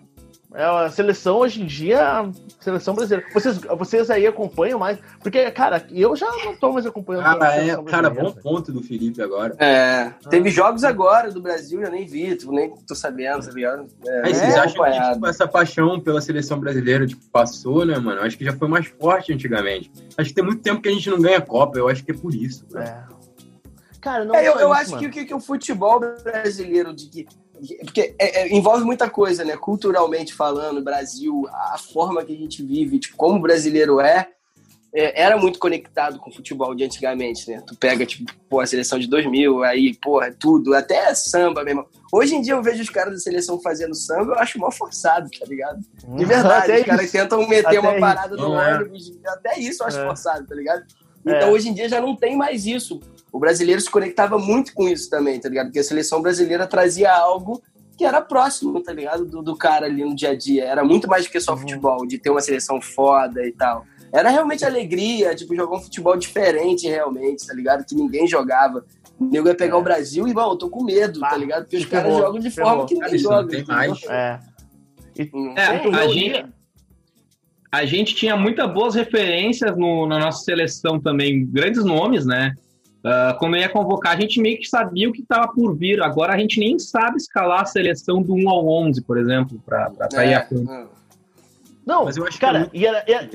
É, a seleção hoje em dia, a seleção brasileira. Vocês, vocês aí acompanham mais? Porque, cara, eu já não tô mais acompanhando. Cara, é, cara bom ponto do Felipe agora. É, ah. teve jogos agora do Brasil, eu nem vi, tipo, nem tô sabendo, tá ligado? É, Aí, vocês é acham que tipo, essa paixão pela seleção brasileira tipo, passou, né, mano? Eu acho que já foi mais forte anticamente. Acho que tem muito tempo que a gente não ganha Copa, eu acho que é por isso. Né? É. Cara, não é, eu, eu isso, acho que, que, que, o futebol brasileiro, de que porque é, é, envolve muita coisa, né? Culturalmente falando, Brasil, a forma que a gente vive, tipo, como o brasileiro é, é, era muito conectado com o futebol de antigamente, né? Tu pega, tipo, pô, a seleção de 2000, aí, porra, tudo, até samba mesmo. Hoje em dia eu vejo os caras da seleção fazendo samba, eu acho mal forçado, tá ligado? De verdade, os caras tentam meter até uma parada no é. ônibus, até isso eu acho é. forçado, tá ligado? Então é. hoje em dia já não tem mais isso o brasileiro se conectava muito com isso também, tá ligado? Porque a seleção brasileira trazia algo que era próximo, tá ligado? Do, do cara ali no dia a dia. Era muito mais do que só uhum. futebol, de ter uma seleção foda e tal. Era realmente alegria, tipo, jogar um futebol diferente realmente, tá ligado? Que ninguém jogava. O nego ia pegar é. o Brasil e, bom, eu tô com medo, tá ligado? Porque os caras jogam de forma que ninguém joga. Tem mais. É. E, é, a gente, a gente tinha muitas boas referências no, na nossa seleção também, grandes nomes, né? Uh, quando ia convocar, a gente meio que sabia o que estava por vir. Agora a gente nem sabe escalar a seleção do 1 ao 11, por exemplo, para é, ir a campo. É. Não, cara, é e era, era,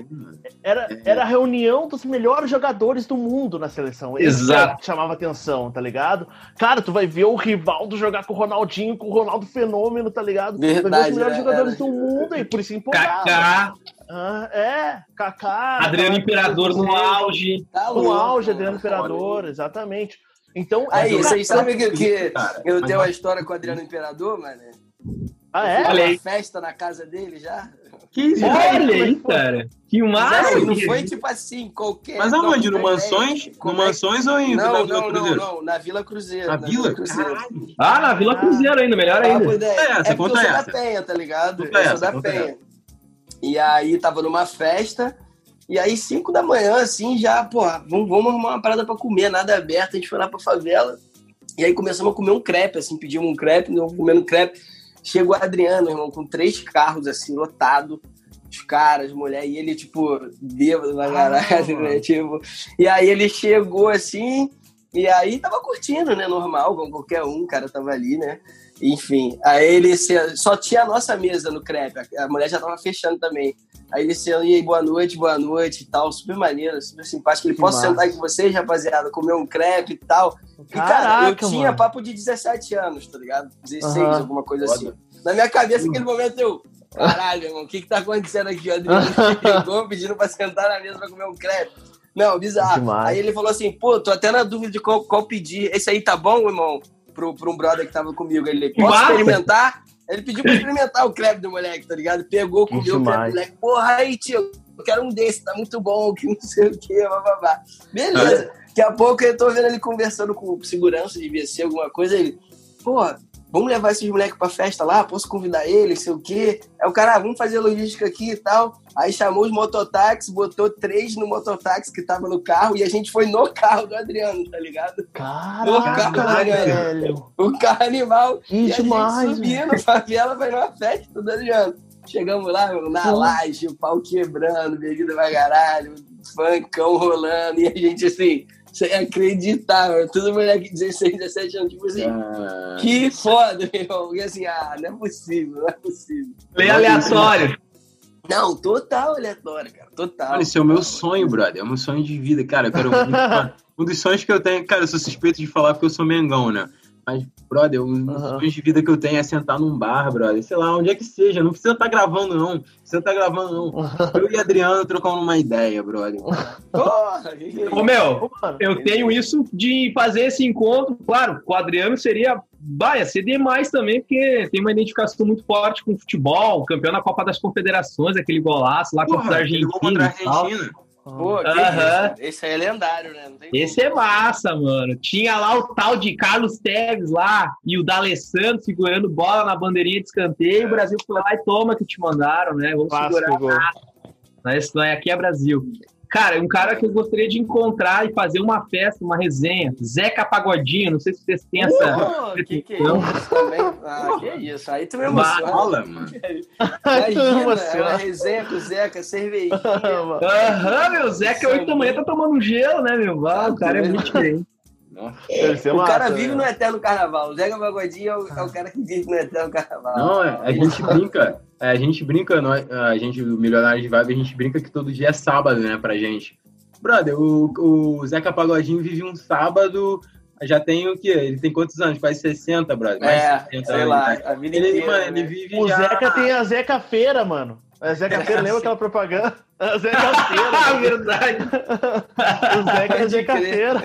era, era, a reunião dos melhores jogadores do mundo na seleção. Exato. Chamava atenção, tá ligado? Cara, tu vai ver o Rivaldo jogar com o Ronaldinho, com o Ronaldo Fenômeno, tá ligado? Verdade, vai ver os melhores jogadores do mundo e por isso empolgava. Kaká. Ah, é, Kaká. Adriano Imperador no auge. Tá no auge, Adriano Imperador, exatamente. Então, aí, vocês sabem que, que eu tenho uma história com o Adriano Imperador, mano? Ah, é? Aí. festa na casa dele já. Que Olha aí, cara. Que massa. Não, não foi tipo assim, qualquer. Mas aonde? No Mansões? No Mansões ou em não, não, não, não, na Vila Cruzeiro. Na, na Vila? Cruzeiro. Ah, na Vila Cruzeiro ainda, melhor ah, ainda. É, é, essa, é conta eu sou essa. da Penha, tá ligado? Conta eu sou da Penha. E aí tava numa festa, e aí cinco da manhã, assim, já, pô, vamos, vamos arrumar uma parada pra comer, nada aberto, a gente foi lá pra favela. E aí começamos a comer um crepe, assim, pedimos um crepe, comendo crepe. Chegou o Adriano, irmão, com três carros, assim, lotado os caras, mulher, e ele, tipo, bêbado na garagem, ah, né? Tipo, e aí ele chegou assim, e aí tava curtindo, né? Normal, como qualquer um, o cara tava ali, né? Enfim, aí ele só tinha a nossa mesa no crepe, a mulher já tava fechando também. Aí ele se e aí, boa noite, boa noite e tal, super maneiro, super simpático. Ele, que posso massa. sentar com vocês, rapaziada, comer um crepe e tal. E, Caraca, cara, eu tinha mano. papo de 17 anos, tá ligado? 16, uhum. alguma coisa Foda. assim. Na minha cabeça, naquele momento, eu, Caralho, irmão, o que que tá acontecendo aqui? O Adriano chegou pedindo pra sentar na mesa pra comer um crepe. Não, bizarro. Aí ele falou assim, pô, tô até na dúvida de qual, qual pedir. Esse aí tá bom, irmão? Pro, pro um brother que tava comigo. Ele, posso experimentar? Ele pediu pra experimentar o crepe do moleque, tá ligado? Pegou, comeu o crepe do moleque. Porra, aí, tio, eu quero um desse, tá muito bom, que não sei o que, bababá. Beleza. Daqui a pouco eu tô vendo ele conversando com segurança, devia ser alguma coisa, ele, pô, vamos levar esses moleques pra festa lá, posso convidar eles, sei o quê. Aí o cara, ah, vamos fazer logística aqui e tal. Aí chamou os mototáxis, botou três no mototáxi que tava no carro e a gente foi no carro do Adriano, tá ligado? Caraca, no carro do Adriano. O carro animal. Que e demais, a gente subindo, favela, vai numa festa do Adriano. Chegamos lá, na laje, o pau quebrando, bebida pra caralho, funkão rolando, e a gente assim, sem acreditar, mano. Todo moleque de 16, 17 anos, tipo assim, ah. que foda, meu irmão. E assim, ah, não é possível, não é possível. Bem aleatório. Não, total aleatório, cara. Total. Mano, esse é o meu sonho, brother. É o meu sonho de vida, cara. Eu quero um dos sonhos que eu tenho, cara, eu sou suspeito de falar porque eu sou Mengão, né? Mas, brother, os uhum. sonhos de vida que eu tenho é sentar num bar, brother. Sei lá, onde é que seja. Não precisa estar tá gravando, não. Não precisa estar tá gravando, não. Eu e Adriano trocando uma ideia, brother. Ô, meu, eu tenho isso de fazer esse encontro. Claro, com o Adriano seria. Vai, ia ser demais também, porque tem uma identificação muito forte com o futebol, campeão da Copa das Confederações, aquele golaço lá contra a Argentina. Contra a Argentina. Pô, uhum. Esse aí é lendário, né? Esse é massa, mano. Tinha lá o tal de Carlos Teves lá e o D'Alessandro segurando bola na bandeirinha de escanteio. É. O Brasil foi lá e toma que te mandaram, né? Vamos segurar. Mas aqui é Brasil. Cara, um cara que eu gostaria de encontrar e fazer uma festa, uma resenha. Zeca Pagodinho, não sei se vocês têm essa. Uh, que que é isso também? Ah, que é isso. Aí tu me emociona. Fala, mano. Imagina, é uma resenha com o Zeca, cervejinha. Aham, meu, Zeca, 8 da manhã tá tomando gelo, né, meu? Ah, o cara é muito diferente. o massa, cara vive né? no eterno carnaval. O Zeca Pagodinho é o, é o, cara que vive no eterno carnaval. Não, é, a gente brinca, é, a gente brinca, nós, a gente, o Milionário de Vibe, a gente brinca que todo dia é sábado, né, pra gente. Brother, o, o Zeca Pagodinho vive um sábado, já tem o quê? Ele tem quantos anos? Quase 60, brother. Mais é, 60 sei anos, lá, né? a vida ele, inteira, mano, né? ele vive O já... Zeca tem a Zeca Feira, mano. A Zeca Feira, lembra aquela propaganda? A Zeca Feira. Ah, verdade. o Zeca é a Zeca Feira.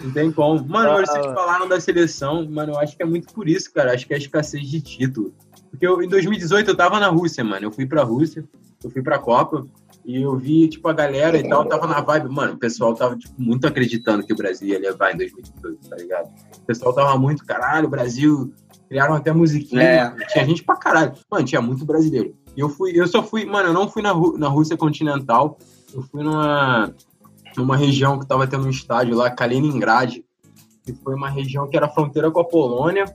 Não tem como. Mano, ah, vocês falaram da seleção, mano, eu acho que é muito por isso, cara. Acho que é a escassez de título. Porque eu, em 2018 eu tava na Rússia, mano. Eu fui pra Rússia, eu fui pra Copa. E eu vi, tipo, a galera e tal, tava na vibe. Mano, o pessoal tava, tipo, muito acreditando que o Brasil ia levar em 2018, tá ligado? O pessoal tava muito, caralho, o Brasil. Criaram até musiquinha. É. Tinha gente pra caralho. Mano, tinha muito brasileiro. E eu fui, eu só fui, mano, eu não fui na, na Rússia continental. Eu fui numa, numa região que tava tendo um estádio lá, Kaliningrad. Que foi uma região que era fronteira com a Polônia.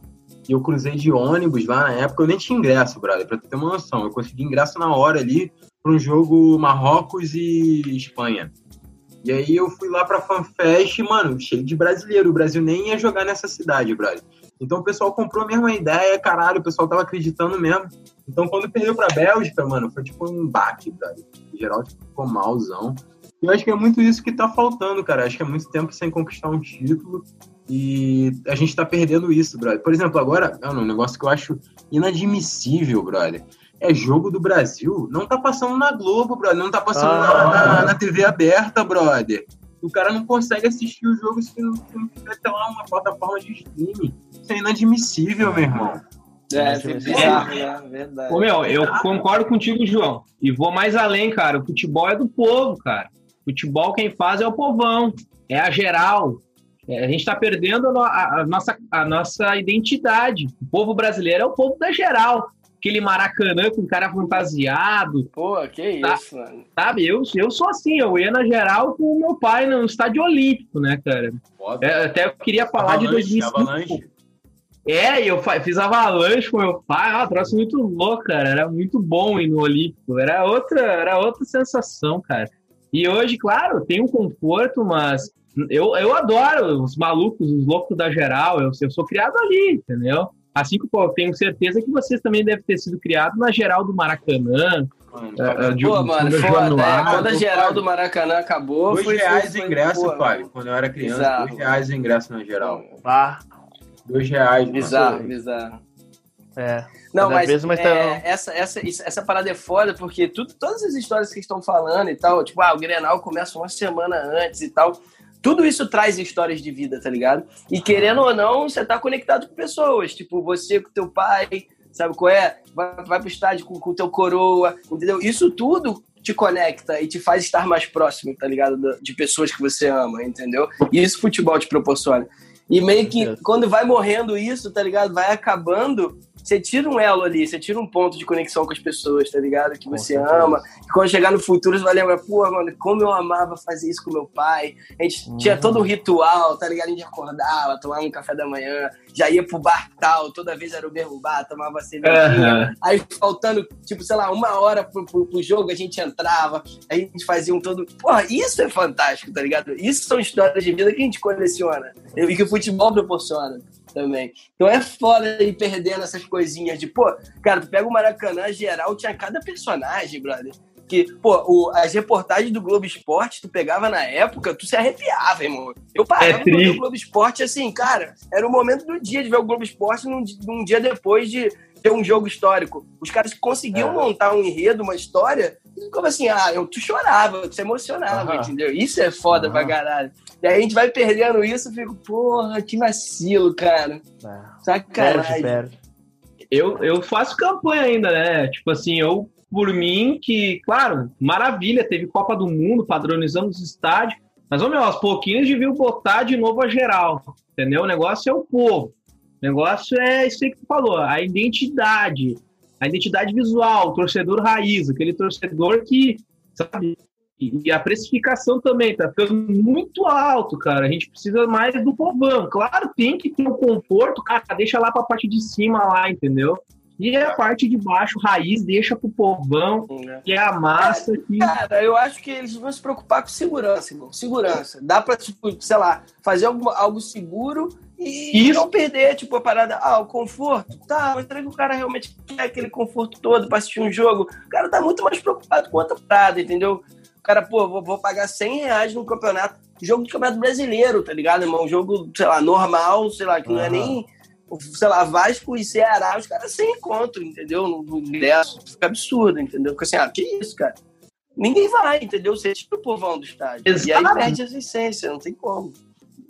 E eu cruzei de ônibus lá na época. Eu nem tinha ingresso, brother, pra ter uma noção. Eu consegui ingresso na hora ali para um jogo Marrocos e Espanha. E aí eu fui lá pra FanFest, mano, cheio de brasileiro. O Brasil nem ia jogar nessa cidade, brother. Então o pessoal comprou a mesma ideia, caralho, o pessoal tava acreditando mesmo. Então quando perdeu pra Bélgica, mano, foi tipo um baque, brother. Em geral, tipo, ficou malzão. E eu acho que é muito isso que tá faltando, cara. Acho que é muito tempo sem conquistar um título. E a gente tá perdendo isso, brother. Por exemplo, agora, é um negócio que eu acho inadmissível, brother é jogo do Brasil, não tá passando na Globo, brother, não tá passando ah. na, na, na, TV aberta, brother. O cara não consegue assistir o jogo se não, se não tiver, sei lá, uma plataforma de streaming. Isso é inadmissível, meu irmão. É, é, é né? Verdade. Ô, meu, eu concordo contigo, João. E vou mais além, cara. O futebol é do povo, cara. Futebol quem faz é o povão, é a geral. É, a gente está perdendo a, a, nossa, a nossa identidade. O povo brasileiro é o povo da geral aquele Maracanã com cara fantasiado. Pô, que tá, isso, mano. Sabe, eu, eu sou assim, eu ia na geral com o meu pai no estádio olímpico, né, cara? É, até eu queria falar avalanche, de 2005. Avalanche. É, eu fiz avalanche com meu pai, ah, troço muito louco, cara, era muito bom ir no Olímpico, era outra, era outra sensação, cara. E hoje, claro, tem um conforto, mas eu, eu adoro os malucos, os loucos da geral, eu, eu sou criado ali, entendeu? Assim como eu tenho certeza que vocês também devem ter sido criados na geral do Maracanã. Mano, uh, de, pô, mano, foda, é, quando a geral do Maracanã acabou. Dois foi, reais o ingresso, pai. Quando eu era criança, bizarro. dois reais o ingresso na geral. Ah. Dois reais. Bizarro, bizarro. É. Não, mas, vezes, mas é, tá... essa, essa, essa parada é foda, porque tudo, todas as histórias que estão falando e tal, tipo, ah, o Grenal começa uma semana antes e tal. Tudo isso traz histórias de vida, tá ligado? E querendo ou não, você tá conectado com pessoas. Tipo, você com teu pai, sabe qual é? Vai, vai pro estádio com o teu coroa, entendeu? Isso tudo te conecta e te faz estar mais próximo, tá ligado? De pessoas que você ama, entendeu? E isso futebol te proporciona. E meio que quando vai morrendo isso, tá ligado? Vai acabando, você tira um elo ali, você tira um ponto de conexão com as pessoas, tá ligado? Que você ama. E quando chegar no futuro, você vai lembrar, pô, mano, como eu amava fazer isso com meu pai. A gente uhum. tinha todo um ritual, tá ligado? A gente acordava, tomava um café da manhã, já ia pro bar tal, toda vez era o mesmo bar, tomava cervejinha. Uhum. Aí faltando, tipo, sei lá, uma hora pro, pro, pro, jogo, a gente entrava, a gente fazia um todo. Porra, isso é fantástico, tá ligado? Isso são histórias de vida que a gente coleciona e que o futebol proporciona também. Então é foda ir perdendo essas coisinhas de, pô, cara, tu pega o Maracanã geral, tinha cada personagem, brother. Que, pô, o, as reportagens do Globo Esporte, tu pegava na época, tu se arrepiava, irmão. Eu parava é no Globo Esporte assim, cara, era o momento do dia de ver o Globo Esporte num, num dia depois de ter um jogo histórico. Os caras conseguiam é. montar um enredo, uma história, como assim, ah, eu, tu chorava, tu se emocionava, uhum. entendeu? Isso é foda uhum. pra caralho. E aí a gente vai perdendo isso e fico, porra, que vacilo, cara. É. Sacanagem. Perde, Eu, eu faço campanha ainda, né? Tipo assim, eu, por mim, que, claro, maravilha, teve Copa do Mundo, padronizamos o estádio, mas, ô meu, aos pouquinhos deviam botar de novo a geral, entendeu? O negócio é o povo. O negócio é isso aí que tu falou, a identidade, a identidade visual, o torcedor raiz, aquele torcedor que, sabe, e a precificação também tá ficando muito alto, cara. A gente precisa mais do povão. Claro, tem que ter um conforto, cara, deixa lá para parte de cima lá, entendeu? E a parte de baixo, raiz, deixa pro povão, é. que é a massa. Que... Cara, eu acho que eles vão se preocupar com segurança, irmão. Segurança. Dá pra, tipo, sei lá, fazer algo, algo seguro e Isso. não perder, tipo, a parada. Ah, o conforto. Tá, mas será que o cara realmente quer aquele conforto todo pra assistir um jogo? O cara tá muito mais preocupado com outra parada, entendeu? cara, pô, vou, vou pagar 100 reais no campeonato, jogo de campeonato brasileiro, tá ligado, irmão? Um jogo, sei lá, normal, sei lá, que não é nem, sei lá, Vasco e Ceará, os caras sem encontro, entendeu? No ingresso, fica absurdo, entendeu? Fica assim, ah, que isso, cara? Ninguém vai, entendeu? Você é tipo o povão do estádio. Exato. E aí perde essa essência, não tem como.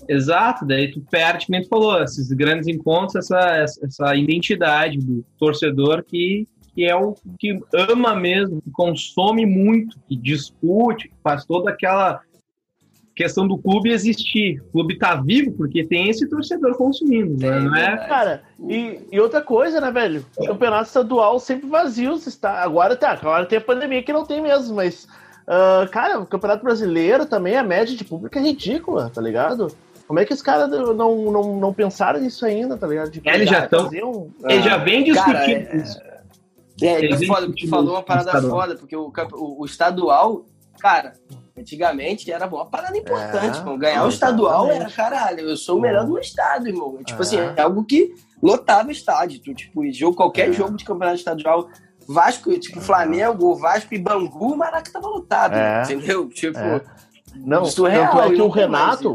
Exato, daí tu perde, como tu falou, esses grandes encontros, essa, essa identidade do torcedor que que é o que ama mesmo, que consome muito, que discute, que faz toda aquela questão do clube existir. O clube tá vivo porque tem esse torcedor consumindo, né? não é? Cara, e, e, outra coisa, né, velho? O campeonato estadual sempre vazio, está agora tá, agora tem a pandemia que não tem mesmo, mas uh, cara, o campeonato brasileiro também a média de público é ridícula, tá ligado? Como é que os caras não, não, não pensaram nisso ainda, tá ligado? De, eles já estão. Um... Eles já vem discutindo cara, é, isso. É, tu, foda, tu falou uma parada estadual. foda, porque o, o, o, estadual, cara, antigamente era uma parada importante, é, Ganhar o estadual era, caralho, eu sou o melhor do estado, irmão. Tipo assim, é. assim, é algo que lotava estádio. Tu, tipo, jogo, qualquer é. jogo de campeonato estadual, Vasco, tipo, Flamengo, Vasco e Bangu, o Maraca tava lotado, é. entendeu? Tipo, é. não, surreal. Tanto é que o Renato,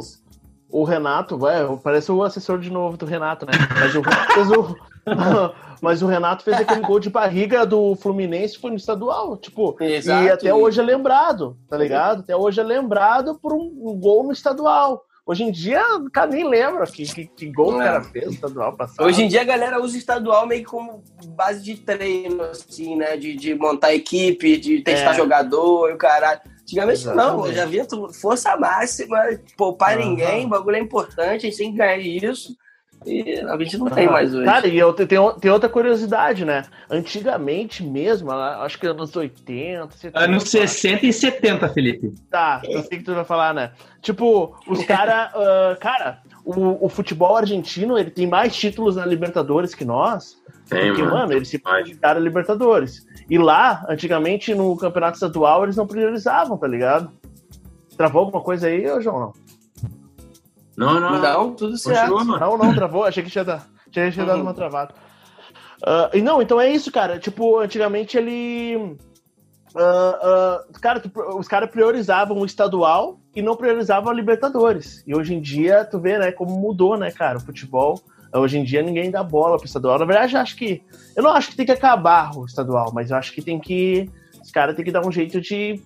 o Renato, vai, parece o assessor de novo do Renato, né? Mas o, o, mas o Renato fez aquele gol de barriga do Fluminense, foi no estadual, tipo, Exato, e até hoje é lembrado, tá ligado? Até hoje é lembrado por um, um gol no estadual. Hoje em dia, o cara nem lembra que, que, que gol o cara fez no estadual passado. Hoje em dia a galera usa estadual meio como base de treino, assim, né? De, de montar equipe, de testar é. jogador e o caralho. Antigamente Exatamente. não, eu já via força máxima, poupar uhum. ninguém, o bagulho é importante, a gente tem que ganhar isso. E a gente não tem mais hoje. Cara, e eu, tem, tem outra curiosidade, né? Antigamente mesmo, acho que anos 80, 70. Anos 60 e 70, Felipe. Tá, eu sei que tu vai falar, né? Tipo, os caras. Uh, cara, o, o, futebol argentino ele tem mais títulos na Libertadores que nós. Tem, porque, mano, mano eles se priorizam Libertadores. E lá, antigamente, no campeonato estadual, eles não priorizavam, tá ligado? Travou alguma coisa aí, ô João? Não? Não, não. Não, tudo certo. Continua, não, não, travou. Achei que tinha, dado, tinha, tinha dado uma travada. Uh, e não, então é isso, cara. Tipo, antigamente ele. Uh, uh, cara, tu, os caras priorizavam o estadual e não priorizavam a Libertadores. E hoje em dia, tu vê, né, como mudou, né, cara, o futebol. Hoje em dia ninguém dá bola pro estadual. Na verdade, acho que. Eu não acho que tem que acabar o estadual, mas eu acho que tem que os caras têm que dar um jeito de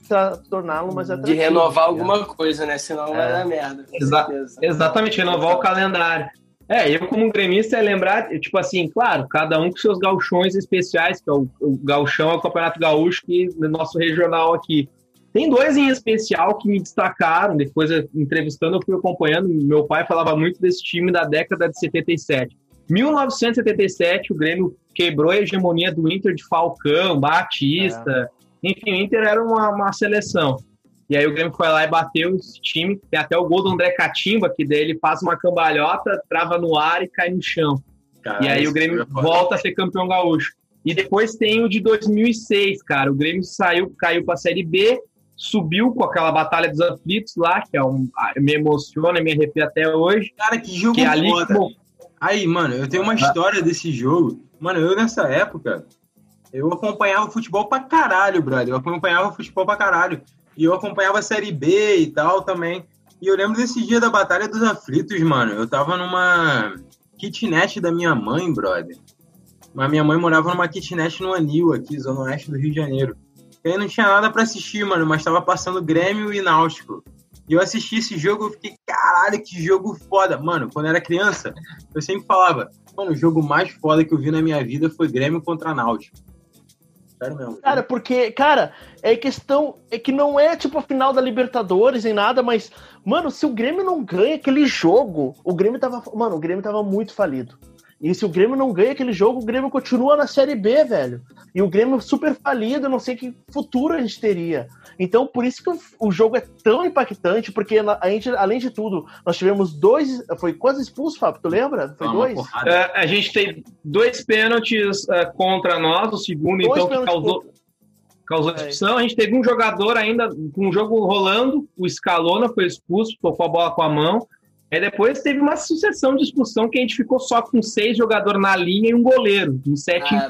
torná-lo mais atrativo. De renovar tá alguma coisa, né? Senão é. vai dar merda. Exa exatamente, renovar o calendário. É, eu como gremista é lembrar, tipo assim, claro, cada um com seus gauchões especiais, que é o, o gauchão é o Campeonato Gaúcho, que no nosso regional aqui. Tem dois em especial que me destacaram, depois entrevistando eu fui acompanhando, meu pai falava muito desse time da década de 77. 1977, o Grêmio quebrou a hegemonia do Inter de Falcão, Batista, é. Enfim, o Inter era uma, uma seleção. E aí o Grêmio foi lá e bateu esse time. Tem até o gol do André Catimba, que daí ele faz uma cambalhota, trava no ar e cai no chão. Cara, e aí o Grêmio é volta a ser campeão gaúcho. E depois tem o de 2006, cara. O Grêmio saiu, caiu para a Série B, subiu com aquela Batalha dos Aflitos lá, que é um, me emociona, me arrepia até hoje. Cara, que jogo que ali. Aí, mano, eu tenho uma ah. história desse jogo. Mano, eu nessa época, eu acompanhava futebol pra caralho, brother. Eu acompanhava futebol pra caralho. E eu acompanhava a Série B e tal também. E eu lembro desse dia da Batalha dos Aflitos, mano. Eu tava numa kitnet da minha mãe, brother. Mas minha mãe morava numa kitnet no Anil, aqui, zona oeste do Rio de Janeiro. E aí não tinha nada para assistir, mano, mas tava passando Grêmio e Náutico. E eu assisti esse jogo, eu fiquei, caralho, que jogo foda. Mano, quando eu era criança, eu sempre falava, mano, o jogo mais foda que eu vi na minha vida foi Grêmio contra Náutico. Sério mesmo. Cara, porque, cara, é questão. É que não é tipo a final da Libertadores nem nada, mas, mano, se o Grêmio não ganha aquele jogo, o Grêmio tava. Mano, o Grêmio tava muito falido. E se o Grêmio não ganha aquele jogo, o Grêmio continua na Série B, velho. E o Grêmio super falido, não sei que futuro a gente teria. Então, por isso que o, jogo é tão impactante, porque a gente, além de tudo, nós tivemos dois. Foi quase expulso, Fábio? Tu lembra? Foi ah, dois? É, a gente tem dois pênaltis uh, contra nós, o segundo, dois então, que causou. Contra... Causou expulsão. A gente teve um jogador ainda com o jogo rolando, o Scalona foi expulso, tocou a bola com a mão. Aí depois teve uma sucessão de expulsão que a gente ficou só com seis jogadores na linha e um goleiro, um sete Caralho,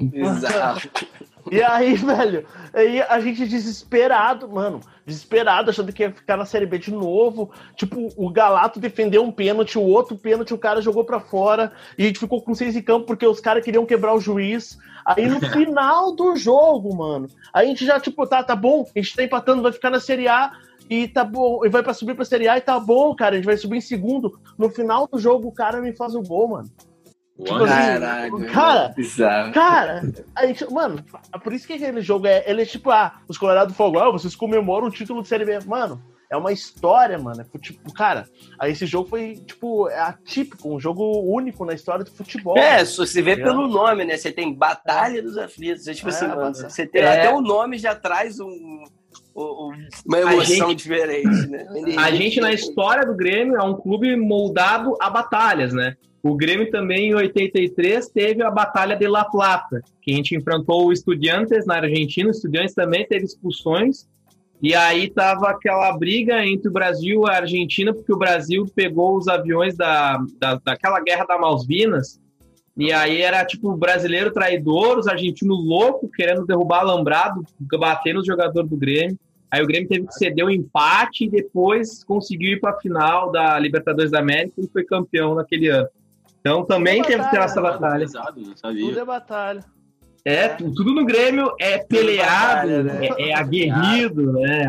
em campo. Exato. e aí, velho, aí a gente desesperado, mano, desesperado, achando que ia ficar na Série B de novo. Tipo, o Galato defendeu um pênalti, o outro pênalti o cara jogou para fora, e a gente ficou com seis em campo porque os caras queriam quebrar o juiz. Aí no final do jogo, mano, a gente já, tipo, tá, tá bom, a gente tá empatando, vai ficar na Série A e tá bom, e vai para subir pra Série A e tá bom, cara, a gente vai subir em segundo. No final do jogo, o cara me faz o gol, mano. Tipo assim, Caralho, cara, bizarro. cara, a gente, mano, por isso que aquele jogo é, ele é tipo, ah, os Colorado Fogo, ah, vocês comemoram o título de Série B. Mano, é uma história, mano. É, tipo, cara, aí esse jogo foi, tipo, é atípico, um jogo único na história do futebol. É, se você vê pelo nome, né? Você tem Batalha dos Aflitos. É, tipo é, assim, mano, você tem é. até o nome já traz um uma emoção gente, diferente, né? A gente, na história do Grêmio, é um clube moldado a batalhas, né? O Grêmio também, em 83, teve a Batalha de La Plata, que a gente enfrentou o Estudiantes na Argentina. O Estudiantes também teve expulsões. E aí tava aquela briga entre o Brasil e a Argentina, porque o Brasil pegou os aviões da, da, daquela guerra da Malvinas. E aí era tipo brasileiro traidor, os argentinos loucos, querendo derrubar alambrado, bater nos jogadores do Grêmio. Aí o Grêmio teve que ceder o um empate e depois conseguiu ir para a final da Libertadores da América e foi campeão naquele ano. Então também tudo teve que ter essa né? batalha. Tudo é batalha. É, tudo no Grêmio é peleado, batalha, né? é, é, aguerrido, né?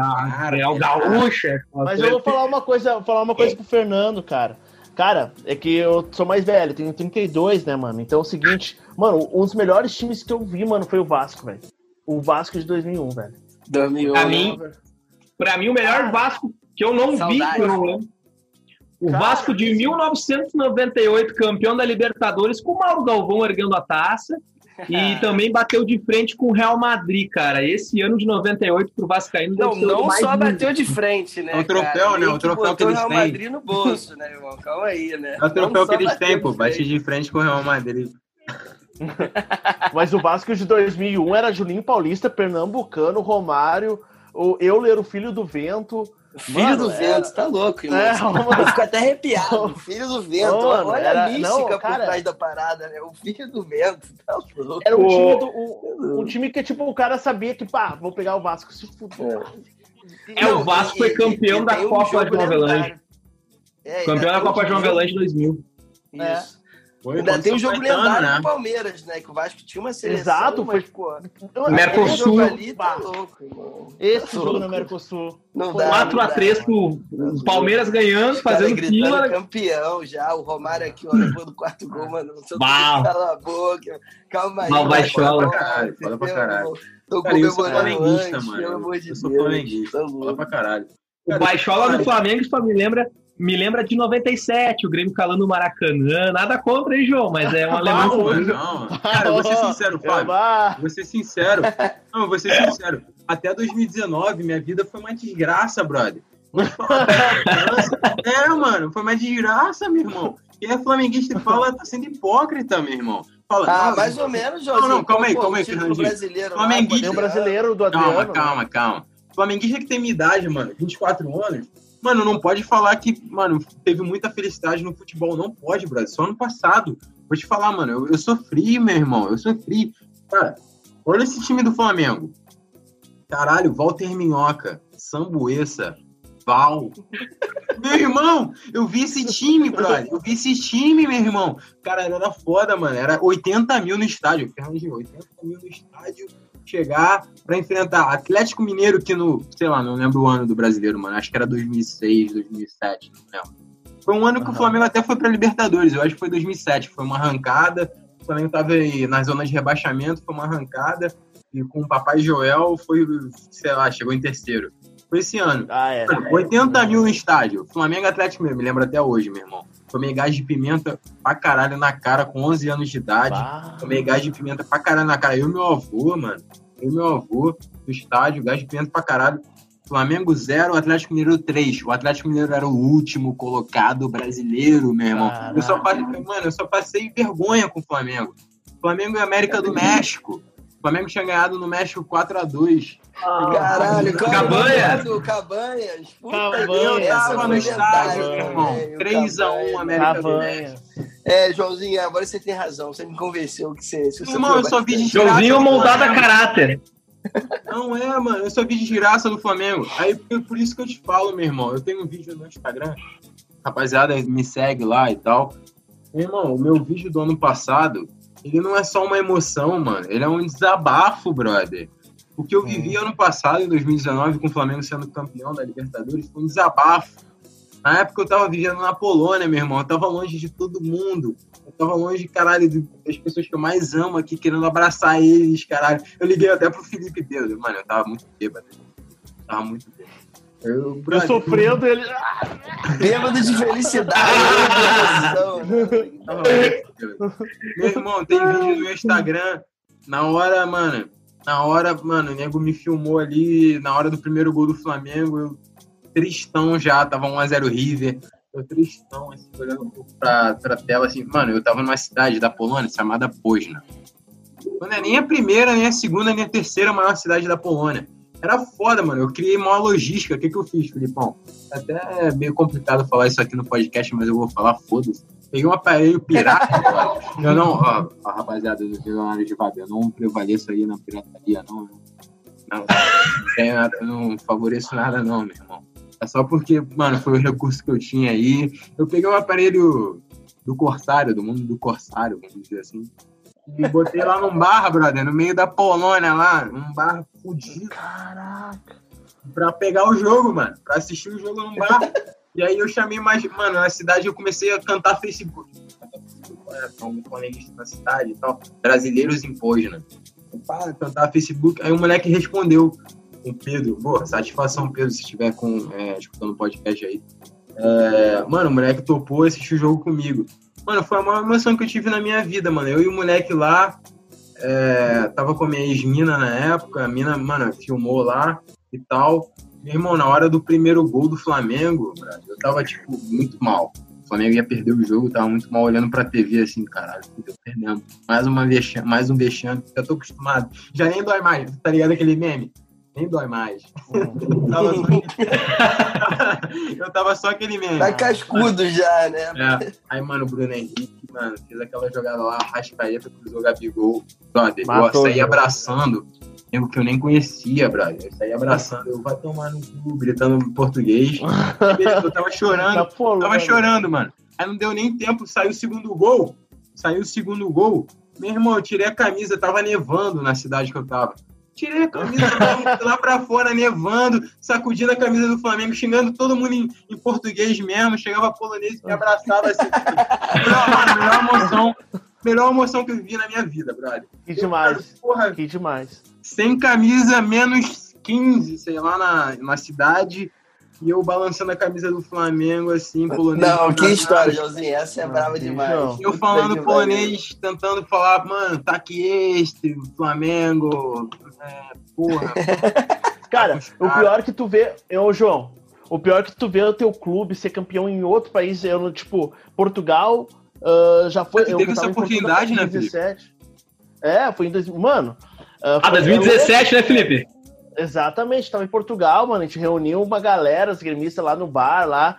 É o gaúcho. É Mas eu vou falar uma coisa, vou falar uma coisa pro Fernando, cara. Cara, é que eu sou mais velho, tenho 32, né, mano? Então é o seguinte, mano, um dos melhores times que eu vi, mano, foi o Vasco, velho. O Vasco de 2001, velho. 2001. Pra mim, pra mim o melhor ah, Vasco que eu não saudade. vi, que eu não lembro. O Cara, Vasco de 1998, campeão da Libertadores, com o Mauro Galvão erguendo a taça. E também bateu de frente com o Real Madrid, cara. Esse ano de 98 pro Vascaíno Não, não só lindo. bateu de frente, né? É o troféu, cara? né? O troféu que eles têm. o Real Madrid no bolso, né, irmão? Calma aí, né? É o troféu que eles têm, pô. Bate de frente com o Real Madrid. Mas o Vasco de 2001 era Julinho Paulista, Pernambucano, Romário, o Euler, o filho do vento. Filho mano, do era... vento, tá louco, irmão. É, eu fico até arrepiado. Filho do vento. Mano, olha era... a mística não, cara... por trás da parada, né? O filho do vento, tá louco. Era um time, do, um, um, time que, tipo, o cara sabia que, pá, vou pegar o Vasco se fuder. É, é o Vasco foi campeão e, da Copa um de Nova Zelândia. É, campeão da Copa João Avelange 2000. Isso. Foi, Ainda tem o jogo lendário né? do Palmeiras, né? Que o Vasco tinha uma seleção. Exato, foi. Pô, Mercosul. Ali, tá louco, irmão. Esse tá jogo no Mercosul. 4x3 pro Palmeiras ganhando, fazendo fila. campeão já. O Romário aqui, ó, depois do quarto gol, mano. Cala a boca. Calma aí. Mal baixola. Fala pra caralho. Tô cara, eu sou flamenguista, mano. Pelo amor de eu sou flamenguista. Fala pra caralho. O Baixola do Flamengo só me lembra me lembra de 97, o Grêmio calando o Maracanã. Nada contra, hein, João? Mas é uma lembrança. Não, não, cara, vou ser sincero, Fábio. Vou ser sincero. Não, vou ser sincero. Até 2019, minha vida foi uma desgraça, brother. é, mano, foi uma desgraça, meu irmão. Quem é flamenguista e fala tá sendo hipócrita, meu irmão. Fala, ah, mais ou menos, Jorge. Não, não, calma aí, calma aí, Fernandinho. Flamenguista. Tem o brasileiro do Adriano. Calma, calma, calma. Flamenguista que tem minha idade, mano, 24 anos, Mano, não pode falar que, mano, teve muita felicidade no futebol. Não pode, Brasil. Só ano passado. Vou te falar, mano, eu, eu sofri, meu irmão. Eu sofri. Cara, olha esse time do Flamengo. Caralho, Walter Minhoca, Sambuesa, Val. meu irmão, eu vi esse time, brother. Eu vi esse time, meu irmão. Cara, era foda, mano. Era 80 mil no estádio. Fernandinho, 80 mil no estádio chegar para enfrentar Atlético Mineiro, que no, sei lá, não lembro o ano do brasileiro, mano. Acho que era 2006, 2007, não lembro. Foi um ano que uhum. o Flamengo até foi para Libertadores, eu acho que foi 2007. Foi uma arrancada, o Flamengo tava aí na zona de rebaixamento, foi uma arrancada, e com o Papai Joel foi, sei lá, chegou em terceiro. Foi esse ano. Ah, é. 80 mil no estádio. Flamengo Atlético mesmo, me lembro até hoje, meu irmão. Tomei gás de pimenta pra caralho na cara com 11 anos de idade. Bah. Tomei gás de pimenta pra caralho na cara. Eu e meu avô, mano. Eu e meu avô no estádio, gás de pimenta pra caralho. Flamengo 0, Atlético Mineiro 3. O Atlético Mineiro era o último colocado brasileiro, meu irmão. Eu só passei, mano, eu só passei vergonha com o Flamengo. Flamengo e América do México. O Flamengo tinha ganhado no México 4x2. Ah, Caralho, Cabanha. Cabanhas. Eu tava no estádio, meu irmão. 3x1 América Cabanha. do México. É, Joãozinho, agora você tem razão. Você me convenceu que você. Se você irmão, eu só vi de Joãozinho moldado a caráter. Não é, mano. Eu só vi de graça do Flamengo. Aí por isso que eu te falo, meu irmão. Eu tenho um vídeo no Instagram. Rapaziada, me segue lá e tal. Meu irmão, o meu vídeo do ano passado, ele não é só uma emoção, mano. Ele é um desabafo, brother. O que eu vivi ano passado, em 2019, com o Flamengo sendo campeão da Libertadores, foi um desabafo. Na época eu tava vivendo na Polônia, meu irmão. Eu tava longe de todo mundo. Eu tava longe, caralho, das pessoas que eu mais amo aqui, querendo abraçar eles, caralho. Eu liguei até pro Felipe Pedro. Mano, eu tava muito bêbado. Eu tava muito bêbado. Eu, eu sofrendo, ele. Bêbado de felicidade. meu irmão, tem vídeo no meu Instagram. Na hora, mano, na hora, mano, o nego me filmou ali, na hora do primeiro gol do Flamengo, eu tristão já, tava 1x0 River. Eu tristão, assim, olhando pra, pra tela, assim, mano, eu tava numa cidade da Polônia chamada Pozna. Não é nem a primeira, nem a segunda, nem a terceira maior cidade da Polônia. Era foda, mano. Eu criei uma logística. O que, que eu fiz, Filipão? Até é meio complicado falar isso aqui no podcast, mas eu vou falar, foda-se. Peguei um aparelho pirata. eu não, ó, ó, rapaziada do Milionário de Vaga, eu não prevaleço aí na pirataria, não. Não, não, nada, não favoreço nada, não, meu irmão. É só porque, mano, foi o recurso que eu tinha aí. Eu peguei um aparelho do Corsário, do mundo do Corsário, vamos dizer assim. E botei lá num bar, brother, no meio da Polônia lá, um bar fudido. Caraca. Pra pegar o jogo, mano. Pra assistir o jogo num bar. E aí eu chamei mais, mano, na cidade eu comecei a cantar Facebook. Um flamenguista na cidade e tal. Brasileiros em Pozna. Pá, cantar Facebook. Aí o moleque respondeu, o Pedro. Boa, satisfação, Pedro, se estiver com, é, escutando o podcast aí. É, mano, o moleque topou assistir o jogo comigo. Mano, foi a maior emoção que eu tive na minha vida, mano. Eu e o moleque lá, é, tava com a minha ex-mina na época, a mina, mano, filmou lá e tal. Meu irmão, na hora do primeiro gol do Flamengo, eu tava, tipo, muito mal. O Flamengo ia perder o jogo, tava muito mal olhando pra TV, assim, caralho, deu perdendo. Mais, uma vexame, mais um vexame, já tô acostumado. Já nem dói mais, tá ligado aquele meme? Nem dói mais. eu, tava só... eu tava só aquele meme. Tá cascudo já, né? É. Aí, mano, o Bruno Henrique, mano, fez aquela jogada lá, rascaeta, cruzou o Gabigol. Brother, eu saí abraçando nego que eu nem conhecia, brother. Eu saí abraçando, eu vai tomar no cu, gritando em português. eu tava chorando, tava chorando, mano. Aí não deu nem tempo, saiu o segundo gol. saiu o segundo gol. Meu irmão, eu tirei a camisa, tava nevando na cidade que eu tava. Tirei a camisa lá pra fora, nevando, sacudindo a camisa do Flamengo, xingando todo mundo em, em português mesmo. Chegava polonês e me abraçava assim. melhor, melhor emoção. Melhor emoção que eu vi na minha vida, brother. Que demais. Eu, porra, que demais. Sem camisa, menos 15, sei lá, na, na cidade. E eu balançando a camisa do Flamengo, assim, polonês. Não, que história, Joãozinho. Essa é brava demais. Não. Eu falando polonês, tentando falar, mano, tá aqui este, Flamengo. É, porra. Cara, o pior que tu vê. Eu, João, o pior que tu vê é o teu clube ser campeão em outro país. Eu, tipo, Portugal uh, já foi. eu teve essa oportunidade, né, Felipe? É, foi em. Mano. Uh, ah, 2017, né, Felipe? Exatamente, estava em Portugal, mano. A gente reuniu uma galera, os gremistas lá no bar, lá.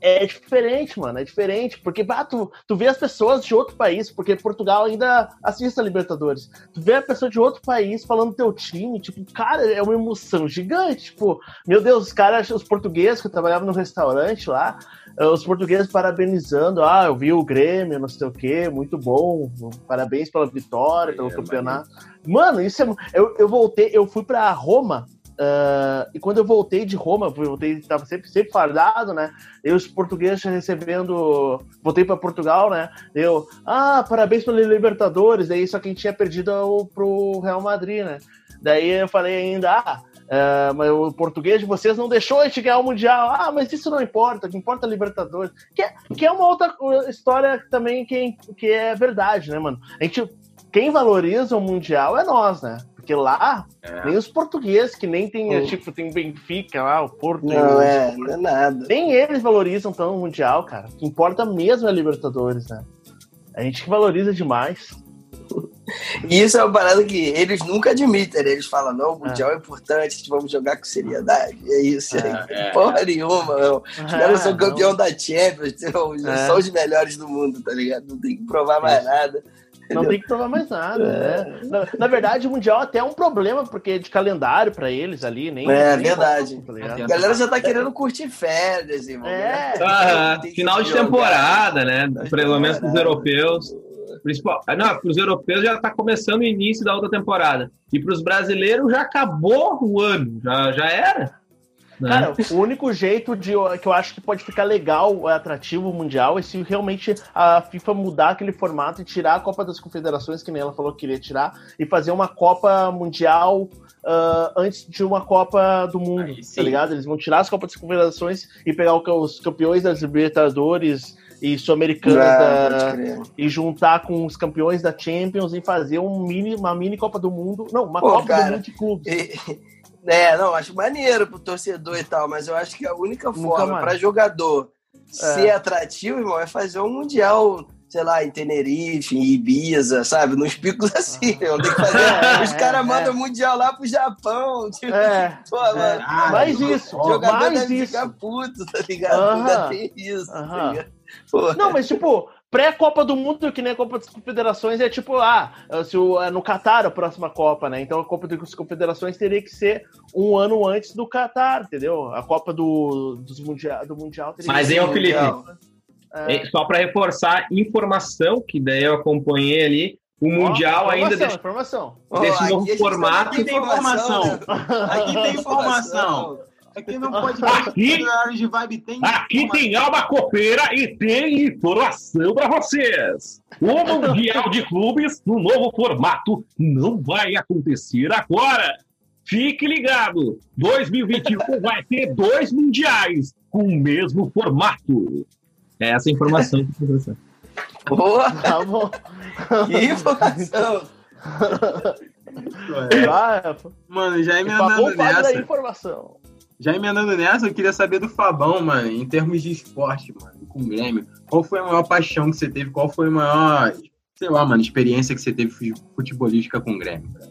É diferente, mano, é diferente, porque tu, tu vê as pessoas de outro país, porque Portugal ainda assiste a Libertadores. Tu vê a pessoa de outro país falando do teu time, tipo, cara, é uma emoção gigante. Tipo, meu Deus, os caras, os portugueses que eu trabalhava no restaurante lá, eh, os portugueses parabenizando, ah, eu vi o Grêmio, não sei o quê, muito bom, parabéns pela vitória, pelo é, campeonato. Mano, isso é. Eu, eu voltei, eu fui para Roma. Uh, e quando eu voltei de Roma, eu voltei, tava sempre, sempre fardado, né? E os portugueses recebendo. Voltei para Portugal, né? Eu, ah, parabéns pelo Libertadores. Daí só quem tinha perdido é pro Real Madrid, né? Daí eu falei ainda, ah, Uh, mas o português de vocês não deixou a gente ganhar o Mundial. Ah, mas isso não importa, o que importa é Libertadores. Que é, que é uma outra história também que, que é verdade, né, mano? A gente, quem valoriza o Mundial é nós, né? Porque lá, é. nem os portugueses, que nem tem, tipo, tem Benfica lá, o Porto. Não, é, não é nada. Nem eles valorizam tão o Mundial, cara. O que importa mesmo é a Libertadores, né? A gente que valoriza demais. E isso é uma parada que eles nunca admitem, né? Eles falam, não, o Mundial é, é importante, vamos jogar com seriedade. É isso aí. É, é. Porra nenhuma, meu. Os caras são campeão da Champions, é. são os melhores do mundo, tá ligado? Não tem que provar mais nada. Não tem que provar mais nada, é. né? Na, na, verdade, o Mundial até é um problema, porque é de calendário pra eles ali, nem. É, nem verdade. tá a galera já tá querendo curtir férias, irmão. É. Ah, final de temporada, né? Pelo menos pros europeus. Principal, ah, não, para os europeus já está começando o início da outra temporada. E para os brasileiros já acabou o ano, já, já era. Né? Cara, o único jeito de que eu acho que pode ficar legal, atrativo mundial, é se realmente a FIFA mudar aquele formato e tirar a Copa das Confederações, que nem ela falou que queria tirar, e fazer uma Copa Mundial uh, antes de uma Copa do Mundo, tá ligado? Eles vão tirar as Copas das Confederações e pegar os campeões das Libertadores e sul-americanas ah, e juntar com os campeões da Champions e fazer um mini, uma mini Copa do Mundo. Não, uma Pô, Copa cara, do Mundo de clubes. É, não, acho maneiro pro torcedor e tal, mas eu acho que a única forma para jogador é. ser atrativo, irmão, é fazer um Mundial sei lá, em Tenerife, em Ibiza, sabe? Nos picos assim, ah. onde fazer. É, Os caras é, mandam é. mundial lá pro Japão. Tipo, é, pô, é. Ah, mais isso. O jogador mais deve isso. ficar puto, tá ligado? Uh -huh. Tem isso, uh -huh. tá ligado? Não, mas tipo, pré-Copa do Mundo, que nem a Copa das Confederações, é tipo, ah, se o, é no Catar a próxima Copa, né? Então a Copa das Confederações teria que ser um ano antes do Catar, entendeu? A Copa do, dos mundial, do Mundial teria Mas, hein, Felipe? É... Só para reforçar informação, que daí eu acompanhei ali, o Mundial oh, ainda. Desse, informação. Desse oh, novo formato. Aqui tem informação. Aqui tem informação. Aqui não pode aqui, de vibe tem. Aqui tem alma copeira e tem informação para vocês. O Mundial de Clubes no novo formato não vai acontecer agora. Fique ligado, 2021 vai ter dois mundiais com o mesmo formato. É essa informação que eu Boa, tá bom. Que informação. Mano, já emendando nessa. informação. Já emendando nessa, eu queria saber do Fabão, mano, em termos de esporte, mano, com o Grêmio. Qual foi a maior paixão que você teve? Qual foi a maior, sei lá, mano, experiência que você teve futebolística com o Grêmio? Cara?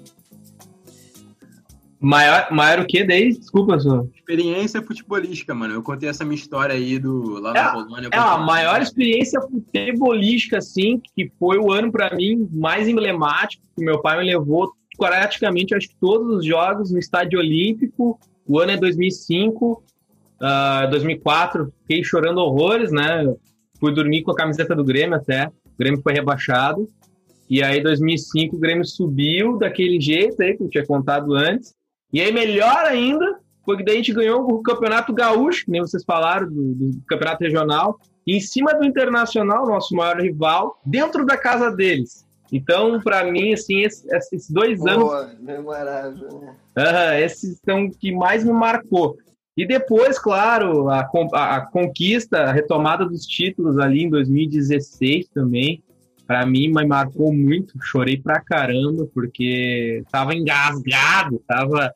Maior, maior o que daí? Desculpa, só. Experiência futebolística, mano. Eu contei essa minha história aí do lá é, na Polônia. É, a maior experiência futebolística, assim, que foi o ano para mim mais emblemático, que meu pai me levou praticamente, acho que todos os jogos no estádio olímpico, o ano é 2005, uh, 2004, fiquei chorando horrores, né? Fui dormir com a camiseta do Grêmio até. o Grêmio foi rebaixado. E aí, em 2005, o Grêmio subiu daquele jeito aí, que eu tinha contado antes. E aí, melhor ainda, foi que daí a gente ganhou o Campeonato Gaúcho, que nem vocês falaram, do, do Campeonato Regional, em cima do Internacional, nosso maior rival, dentro da casa deles. Então, para mim, assim, esses, esses dois Boa, anos. Memorável, né? Uh, esses são que mais me marcou. E depois, claro, a, a, a, conquista, a retomada dos títulos ali em 2016 também, para mim me marcou muito. Chorei pra caramba, porque tava engasgado, tava,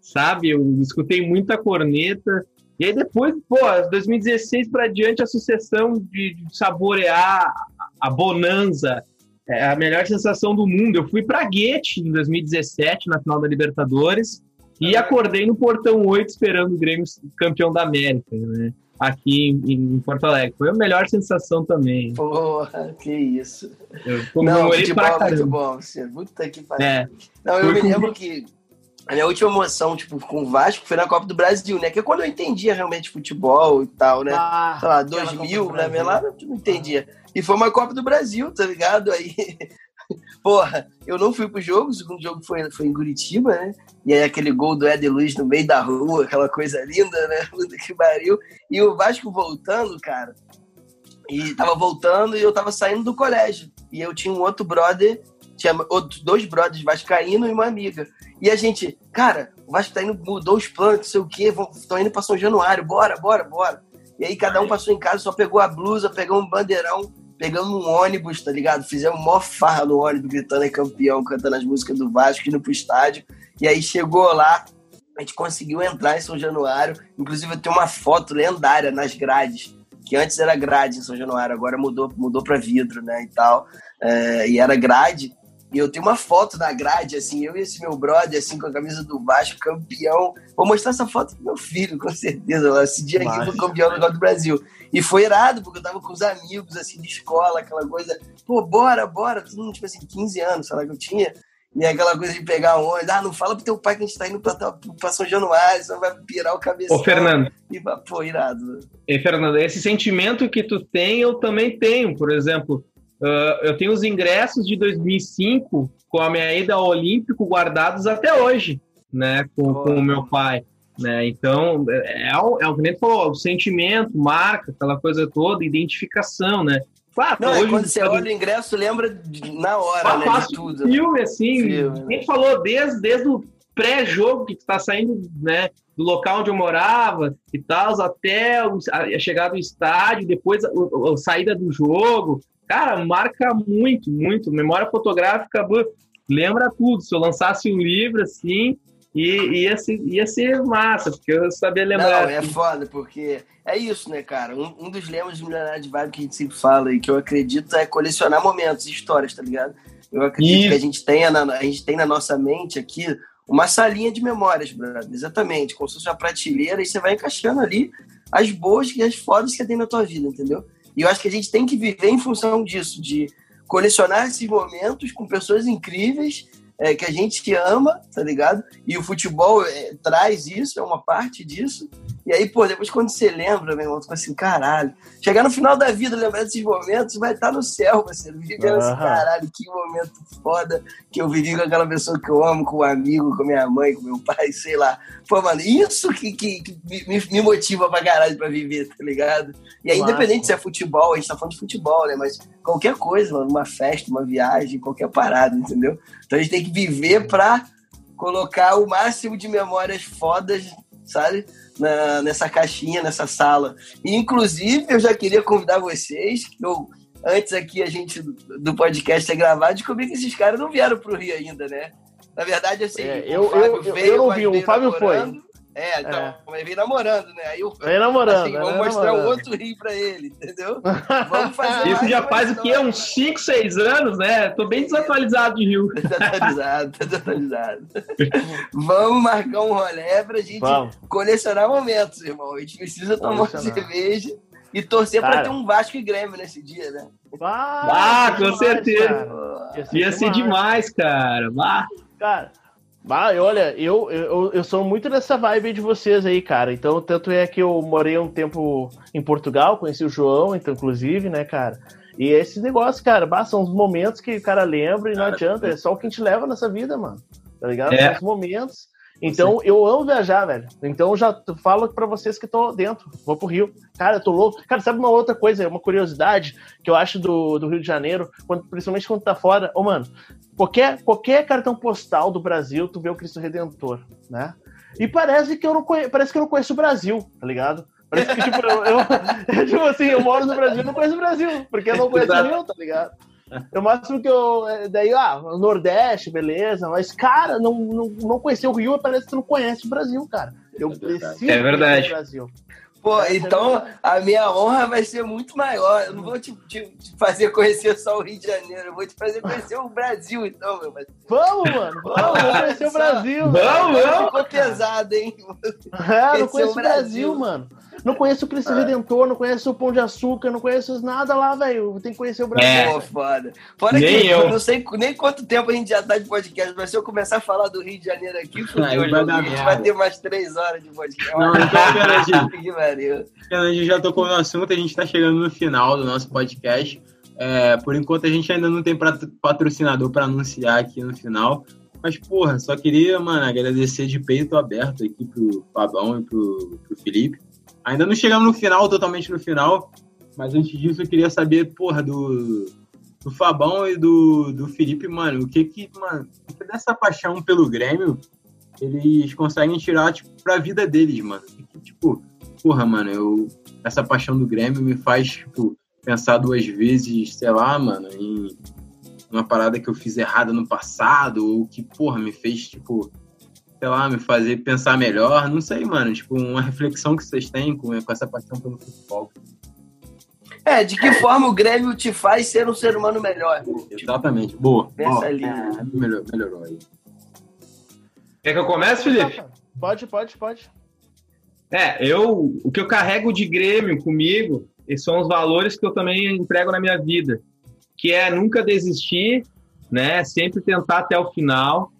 sabe, eu escutei muita corneta. E aí depois, pô, 2016 para diante, a sucessão de, de saborear a bonança, é a melhor sensação do mundo. Eu fui para Guete em 2017, na final da Libertadores, e acordei no portão 8 esperando o Grêmio campeão da América, né? Aqui em, em Porto Alegre. Foi a melhor sensação também. Porra, que isso. Eu comemorei Não, pra é muito bom, você. Puta que pariu. É. Não, eu me lembro que a minha última emoção, tipo, com o Vasco foi na Copa do Brasil, né? Que é quando eu entendia realmente futebol e tal, né? Ah, Sei lá, 2000, né? Lá eu não entendia. E foi uma Copa do Brasil, tá ligado? Aí Porra, eu não fui pro jogo, o segundo jogo foi, foi em Curitiba, né? E aí aquele gol do Eder Luiz no meio da rua, aquela coisa linda, né? Puta que pariu. E o Vasco voltando, cara. E tava voltando e eu tava saindo do colégio. E eu tinha um outro brother, tinha outros dois brothers vascaíno e uma amiga. E a gente, cara, o Vasco tá indo, mudou os planos, não sei o quê, estão indo pra São Januário, bora, bora, bora. E aí cada um passou em casa, só pegou a blusa, pegou um bandeirão pegando um ônibus, tá ligado? Fizemos mó farra no ônibus, gritando é campeão, cantando as músicas do Vasco, indo pro estádio. E aí chegou lá, a gente conseguiu entrar em São Januário. Inclusive, eu tenho uma foto lendária nas grades, que antes era grade em São Januário, agora mudou, mudou para vidro, né, e tal. É, e era grade. E eu tenho uma foto da grade, assim, eu e esse meu brother, assim, com a camisa do Vasco, campeão. Vou mostrar essa foto pro meu filho, com certeza. Esse dia aqui foi campeão do do Brasil. E foi irado, porque eu tava com os amigos, assim, de escola, aquela coisa, pô, bora, bora. Todo mundo, tipo assim, 15 anos, sei lá, que eu tinha. E aquela coisa de pegar ônibus, ah, não fala pro teu pai que a gente tá indo pra, pra São Januário, senão vai pirar o cabeção. Ô, Fernando. E, pô, irado. E, Fernando, esse sentimento que tu tem, eu também tenho. Por exemplo, uh, eu tenho os ingressos de 2005 com a minha ida ao Olímpico guardados até hoje, né, com, com o meu pai. Né? Então, é, é, o, é o que nem falou, o sentimento, marca, aquela coisa toda, identificação, né? Claro, não, hoje, quando você olha o ingresso, lembra de, na hora, né, de tudo. Filme, assim, filme. falou desde, desde o pré-jogo que está saindo, né, do local onde eu morava e tal, até a chegada do estádio, depois a, a, a, saída do jogo. Cara, marca muito, muito. Memória fotográfica, lembra tudo. Se eu lançasse um livro, assim, e ia ser, ia ser massa, porque eu sabia lembrar. Não, é foda, porque é isso, né, cara? Um, um dos lemas de Milionário de Vibe que a gente sempre fala e que eu acredito é colecionar momentos e histórias, tá ligado? Eu acredito isso. que a gente, tenha na, a gente tem na nossa mente aqui uma salinha de memórias, brother. Exatamente. Como se fosse uma prateleira e você vai encaixando ali as boas e as fodas que tem na tua vida, entendeu? E eu acho que a gente tem que viver em função disso, de colecionar esses momentos com pessoas incríveis é, que a gente ama, tá ligado? E o futebol é, traz isso, é uma parte disso. E aí, pô, depois quando você lembra, meu irmão, tu fica assim, caralho. Chegar no final da vida, lembrar desses momentos, vai estar no céu, você vivendo uhum. assim, caralho, que momento foda que eu vivi com aquela pessoa que eu amo, com um amigo, com minha mãe, com meu pai, sei lá. Pô, mano, isso que, que, que me, me, motiva pra caralho pra viver, tá ligado? E aí, independente se é futebol, a gente tá falando de futebol, né? Mas qualquer coisa, mano, uma festa, uma viagem, qualquer parada, entendeu? Então a gente tem que viver pra colocar o máximo de memórias fodas, sabe? Na, nessa caixinha, nessa sala. E, inclusive, eu já queria convidar vocês, que eu, antes aqui a gente do podcast ter gravado, descobri que esses caras não vieram para o Rio ainda, né? Na verdade, assim, é, eu, eu, veio, eu não vi, o Fábio foi. É, então, é. mas vem namorando, né? Aí eu, vem namorando. Assim, vamos vem mostrar namorando. um outro rio pra ele, entendeu? Vamos fazer. Isso já faz o quê? Uns 5, 6 anos, né? Tô bem desatualizado de rio. Desatualizado, desatualizado. vamos marcar um rolê pra gente vamos. colecionar momentos, irmão. A gente precisa tomar uma cerveja e torcer Cara. pra ter um Vasco e Grêmio nesse dia, né? Ah, com demais, certeza. Cara. Ia ser, Ia ser demais. demais, cara. Bah. Cara. Ah, olha, eu, eu, eu sou muito nessa vibe de vocês aí, cara. Então, tanto é que eu morei um tempo em Portugal, conheci o João, então, inclusive, né, cara? E esse negócio, cara, são os momentos que o cara lembra e não adianta, é só o que a gente leva nessa vida, mano. Tá ligado? É. São os momentos. Então, eu amo viajar, velho. Então, já falo para vocês que tô dentro. Vou pro Rio. Cara, eu tô louco. Cara, sabe uma outra coisa, uma curiosidade que eu acho do, do Rio de Janeiro, quando, principalmente quando tá fora? Ô, mano, qualquer, qualquer cartão postal do Brasil, tu vê o Cristo Redentor, né? E parece que eu não conheço, parece que eu não conheço o Brasil, tá ligado? Parece que, tipo, eu, eu, tipo assim, eu moro no Brasil e não conheço o Brasil, porque eu não conheço o Rio, tá ligado? O máximo que eu. É, daí, ah, Nordeste, beleza, mas, cara, não, não, não conhecer o Rio parece que você não conhece o Brasil, cara. Eu é preciso é verdade. o Brasil. Pô, então a minha honra vai ser muito maior. Eu não vou te, te, te, fazer conhecer só o Rio de Janeiro, eu vou te fazer conhecer o Brasil, então, meu parceiro. Vamos, mano, vamos, vamos conhecer o Brasil. Vamos, vamos. Ficou pesado, hein? É, não conheço o Brasil, Brasil, mano. Não conheço o Cristo é. Redentor, não conheço o Pão de Açúcar, não conheço nada lá, velho. Tem que conhecer o Brasil. É. Pô, foda. Fora nem que eu. não sei nem quanto tempo a gente já tá de podcast, mas se eu começar a falar do Rio de Janeiro aqui, fudeu, a gente vai ter mais três horas de podcast. Não, então, a gente já tocou no assunto, a gente tá chegando no final do nosso podcast. É, por enquanto a gente ainda não tem patrocinador para anunciar aqui no final. Mas, porra, só queria, mano, agradecer de peito aberto aqui pro Fabão e pro, pro Felipe. Ainda não chegamos no final, totalmente no final, mas antes disso eu queria saber, porra, do, do Fabão e do, do Felipe, mano, o que que, mano, o que dessa paixão pelo Grêmio eles conseguem tirar, tipo, pra vida deles, mano. Que, tipo, porra, mano, eu, essa paixão do Grêmio me faz, tipo, pensar duas vezes, sei lá, mano, em uma parada que eu fiz errada no passado, ou que, porra, me fez, tipo, sei lá, me fazer pensar melhor. Não sei, mano. Tipo, uma reflexão que vocês têm com, com essa paixão pelo futebol. É, de que forma o Grêmio te faz ser um ser humano melhor? Exatamente. Boa. Pensa ali. É, melhorou, melhorou aí. Quer que eu comece, Felipe? Pode, pode, pode. É, eu, o que eu carrego de Grêmio comigo são os valores que eu também emprego na minha vida, que é nunca desistir, né? Sempre tentar até o final,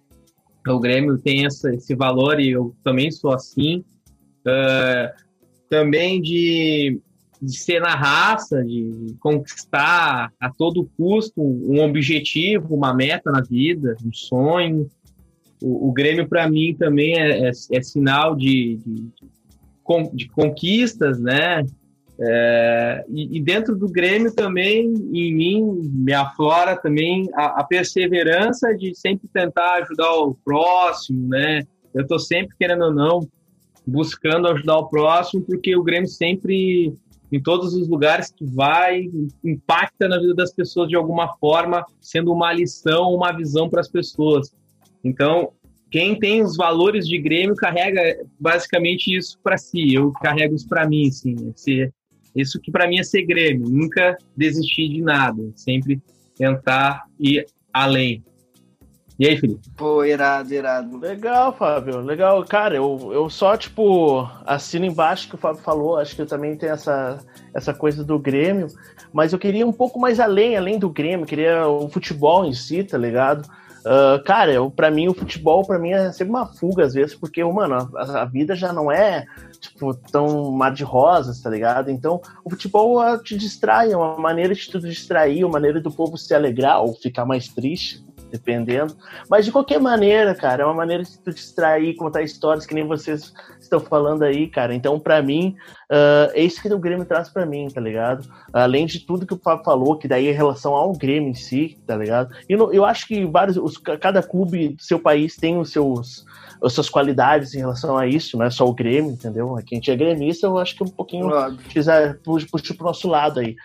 o Grêmio tem essa, esse valor e eu também sou assim. Uh, também de, de ser na raça, de conquistar a todo custo um objetivo, uma meta na vida, um sonho. O, o Grêmio, para mim, também é, é, é sinal de, de, de, conquistas, né? É, e, e, dentro do Grêmio também, em mim, me aflora também a, a, perseverança de sempre tentar ajudar o próximo, né? Eu estou sempre, querendo ou não, buscando ajudar o próximo, porque o Grêmio sempre, em todos os lugares que vai, impacta na vida das pessoas de alguma forma, sendo uma lição, uma visão para as pessoas. Então, quem tem os valores de Grêmio carrega basicamente isso para si. Eu carrego isso para mim, assim, ser isso que para mim é ser Grêmio, nunca desistir de nada, sempre tentar ir além. E aí, Felipe? Pô, irado, irado. Legal, Fábio, legal. Cara, eu, eu só, tipo, assino embaixo que o Fábio falou, acho que eu também tenho essa, essa coisa do Grêmio, mas eu queria um pouco mais além, além do Grêmio, queria o futebol em si, tá ligado? Uh, cara, eu, pra mim, o futebol, para mim, é sempre uma fuga, às vezes, porque, mano, a, a, vida já não é, tipo, tão mar de rosas, tá ligado? Então, o futebol uh, te distrai, é uma maneira de tu distrair, uma maneira do povo se alegrar ou ficar mais triste, dependendo. Mas, de qualquer maneira, cara, é uma maneira de tu distrair, contar histórias que nem vocês estão falando aí, cara. Então, para mim, uh, é isso que o Grêmio traz para mim, tá ligado? Além de tudo que o Fábio falou, que daí é em relação ao Grêmio em si, tá ligado? E eu, eu acho que vários, os, cada clube do seu país tem os seus as suas qualidades em relação a isso, não é só o Grêmio, entendeu? Aqui a gente é gremista, eu acho que um pouquinho quiser puxa pro nosso lado aí.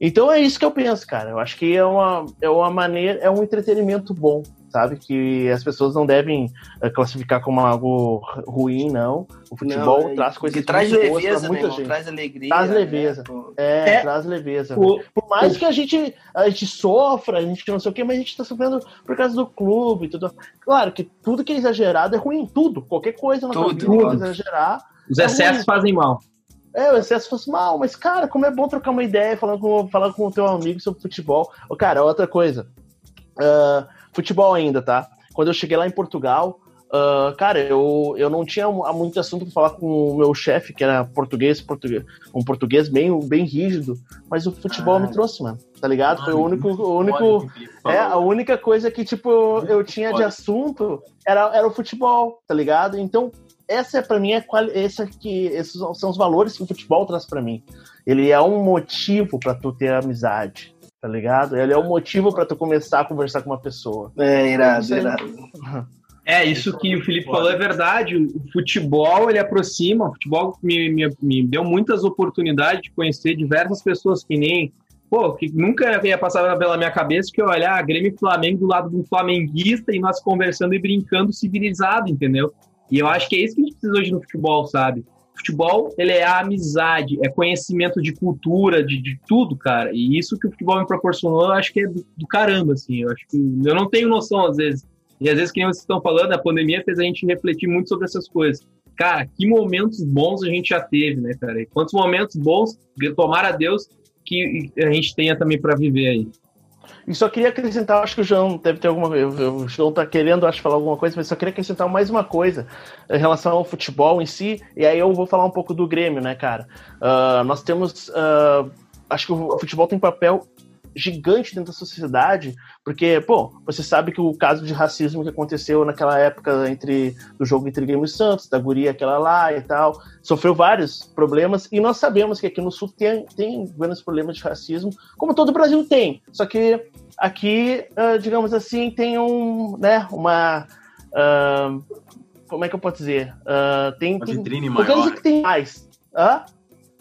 Então é isso que eu penso, cara. Eu acho que é uma, é uma maneira, é um entretenimento bom, sabe? Que as pessoas não devem uh, classificar como algo ruim, não. O futebol não, é, traz coisas que traz leveza, muita gente. traz alegria. Traz né? leveza. Né? É, é, traz leveza. O, por mais o, que a gente, a gente sofra, a gente não sei o quê, mas a gente tá sofrendo por causa do clube e tudo. Claro que tudo que é exagerado é ruim, tudo. Qualquer coisa na tudo, vida tudo. exagerar. Os excessos é fazem mal. É, o excesso fosse mal, mas, cara, como é bom trocar uma ideia, falar com, falar com o teu amigo sobre futebol. Cara, outra coisa. Uh, futebol ainda, tá? Quando eu cheguei lá em Portugal, uh, cara, eu, eu não tinha muito assunto para falar com o meu chefe, que era português, português, um português bem, bem rígido, mas o futebol ah. me trouxe, mano. tá ligado? Foi o único, o único, é a única coisa que tipo eu tinha de assunto era, era o futebol, tá ligado? Então essa é para mim é qual, esse aqui, esses são os valores que o futebol traz para mim. Ele é um motivo para tu ter amizade, tá ligado? Ele é um motivo para tu começar a conversar com uma pessoa. É irado, irado. É, isso que o Felipe falou é verdade. O futebol, ele aproxima. O futebol me, me, me deu muitas oportunidades de conhecer diversas pessoas que nem pô, que nunca ia passar pela minha cabeça que eu olhar a Grêmio e Flamengo do lado de um flamenguista e nós conversando e brincando civilizado, entendeu? E eu acho que é isso que a gente precisa hoje no futebol, sabe? Futebol, ele é amizade, é conhecimento de cultura, de, de tudo, cara. E isso que o futebol me proporcionou, eu acho que é do, do caramba, assim. Eu acho que eu não tenho noção, às vezes. E às vezes, que vocês estão falando, a pandemia fez a gente refletir muito sobre essas coisas. Cara, que momentos bons a gente já teve, né, cara? E quantos momentos bons, tomara a Deus, que a gente tenha também para viver aí. E só queria acrescentar, acho que o João deve ter alguma coisa. O João tá querendo, acho, falar alguma coisa, mas só queria acrescentar mais uma coisa em relação ao futebol em si. E aí eu vou falar um pouco do Grêmio, né, cara? Uh, nós temos. Uh, acho que o futebol tem papel gigante dentro da sociedade, porque, pô, você sabe que o caso de racismo que aconteceu naquela época entre do jogo entre Grêmio e Santos, da guria aquela lá e tal, sofreu vários problemas, e nós sabemos que aqui no Sul tem, tem grandes problemas de racismo, como todo o Brasil tem, só que aqui, uh, digamos assim, tem um, né, uma... Uh, como é que eu posso dizer? Uh, tem, uma vitrine tem, maior. que tem mais. Hã?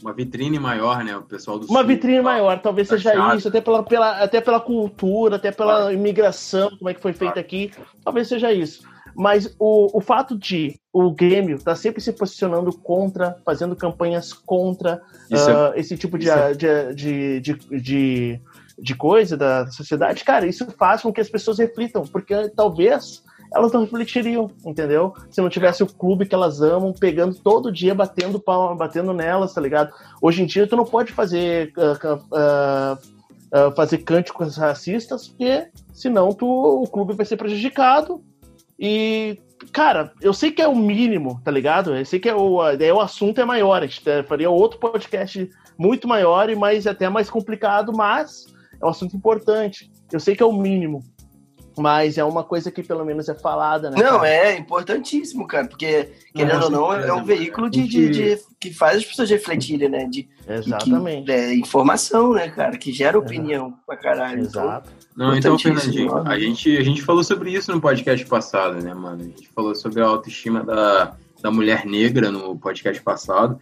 Uma vitrine maior, né? O pessoal do Uma Sul, vitrine maior, talvez tá seja chato. isso, até pela, pela, até pela cultura, até pela claro. imigração, como é que foi feita claro. aqui, talvez seja isso. Mas o, o fato de o Grêmio estar tá sempre se posicionando contra, fazendo campanhas contra uh, é, esse tipo de, é... de, de, de, de, de coisa da sociedade, cara, isso faz com que as pessoas reflitam, porque talvez elas não refletiriam, entendeu? Se não tivesse o clube que elas amam, pegando todo dia, batendo pau, batendo nelas, tá ligado? Hoje em dia tu não pode fazer uh, uh, uh, fazer cânticos racistas, porque senão tu, o clube vai ser prejudicado. E, cara, eu sei que é o mínimo, tá ligado? Eu sei que é o, é, o assunto é maior, a gente faria outro podcast muito maior e mais até mais complicado, mas é um assunto importante. Eu sei que é o mínimo, mas é uma coisa que pelo menos é falada, né? Não, cara? é importantíssimo, cara, porque, querendo ou não, é um veículo de, de, de, que faz as pessoas refletirem, né? De, Exatamente. Que, é, informação, né, cara, que gera opinião Exato. pra caralho. Então, Exato. Então, não, então, Fernandinho, a gente, a gente falou sobre isso no podcast passado, né, mano? A gente falou sobre a autoestima da, da mulher negra no podcast passado.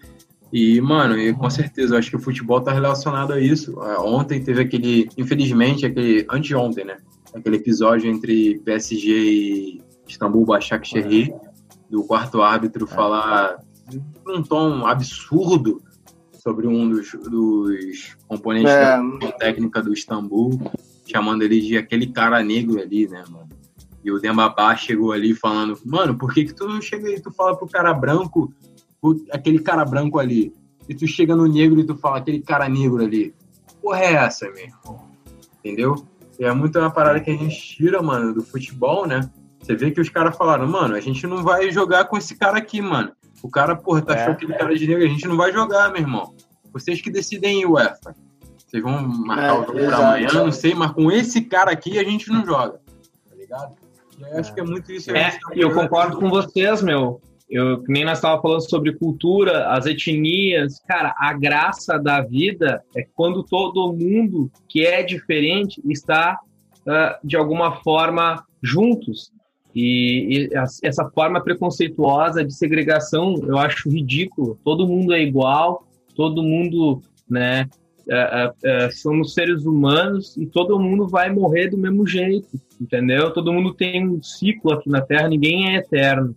E, mano, e com certeza, eu acho que o futebol tá relacionado a isso. É, ontem teve aquele, infelizmente, aquele, anteontem, né? Aquele episódio entre PSG e Istambul Başakşehir, do quarto árbitro falar um tom absurdo sobre um dos, dos componentes é. da técnica do Istambul, chamando ele de aquele cara negro ali, né, mano? E o Dembabá chegou ali falando, mano, por que que tu não chega e tu fala pro cara branco, aquele cara branco ali, e tu chega no negro e tu fala aquele cara negro ali? Porra é essa, meu irmão? Entendeu? E é muito uma parada que a gente tira, mano, do futebol, né? Você vê que os caras falaram, mano, a gente não vai jogar com esse cara aqui, mano. O cara, porra, tá é. achando aquele cara de negro, a gente não vai jogar, meu irmão. Vocês que decidem o UEFA. Vocês vão marcar é, o jogo pra amanhã, não sei, mas com esse cara aqui a gente não joga. Tá ligado? E eu acho que é muito isso. É, eu concordo com vocês, meu. Eu, nem nós estávamos falando sobre cultura, as etnias. Cara, a graça da vida é quando todo mundo que é diferente está, uh, de alguma forma, juntos. E, e, essa forma preconceituosa de segregação eu acho ridículo. Todo mundo é igual, todo mundo, né? Uh, uh, somos seres humanos e todo mundo vai morrer do mesmo jeito, entendeu? Todo mundo tem um ciclo aqui na Terra, ninguém é eterno.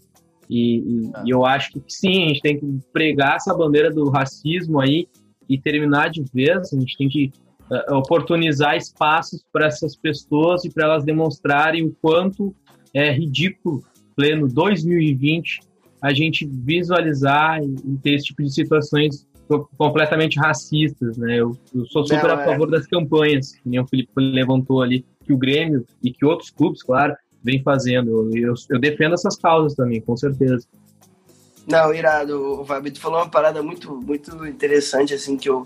E, e, e, eu acho que sim, a gente tem que pregar essa bandeira do racismo aí e terminar de vez. A gente tem que uh, oportunizar espaços para essas pessoas e para elas demonstrarem o quanto é ridículo, pleno 2020, a gente visualizar e, e ter esse tipo de situações completamente racistas, né? Eu, eu sou super Não, a é. favor é. das campanhas, que nem o Felipe levantou ali, que o Grêmio e que outros clubes, claro, vem fazendo. Eu, eu defendo essas causas também, com certeza. Não, irado. O Fabito falou uma parada muito, muito interessante, assim, que eu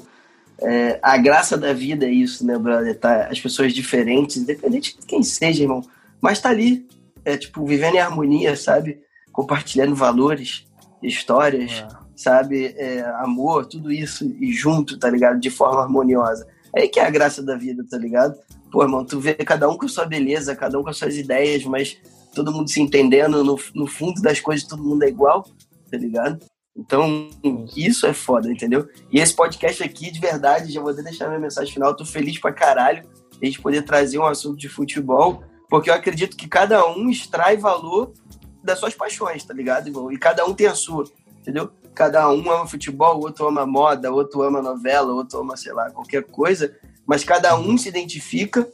É, a graça da vida é isso, né, brother? Tá, as pessoas diferentes, independente de quem seja, irmão. Mas tá ali, é tipo, vivendo em harmonia, sabe? Compartilhando valores, histórias, é. sabe? É, amor, tudo isso e junto, tá ligado? De forma harmoniosa. É aí que é a graça da vida, tá ligado? Pô, irmão, tu vê cada um com a sua beleza, cada um com as suas ideias, mas todo mundo se entendendo, no, no fundo das coisas todo mundo é igual, tá ligado? Então, isso é foda, entendeu? E esse podcast aqui, de verdade, já vou deixar minha mensagem final. Tô feliz pra caralho a gente poder trazer um assunto de futebol, porque eu acredito que cada um extrai valor das suas paixões, tá ligado, irmão? E cada um tem a sua, entendeu? Cada um ama futebol, outro ama moda, outro ama novela, outro ama, sei lá, qualquer coisa, mas cada um se identifica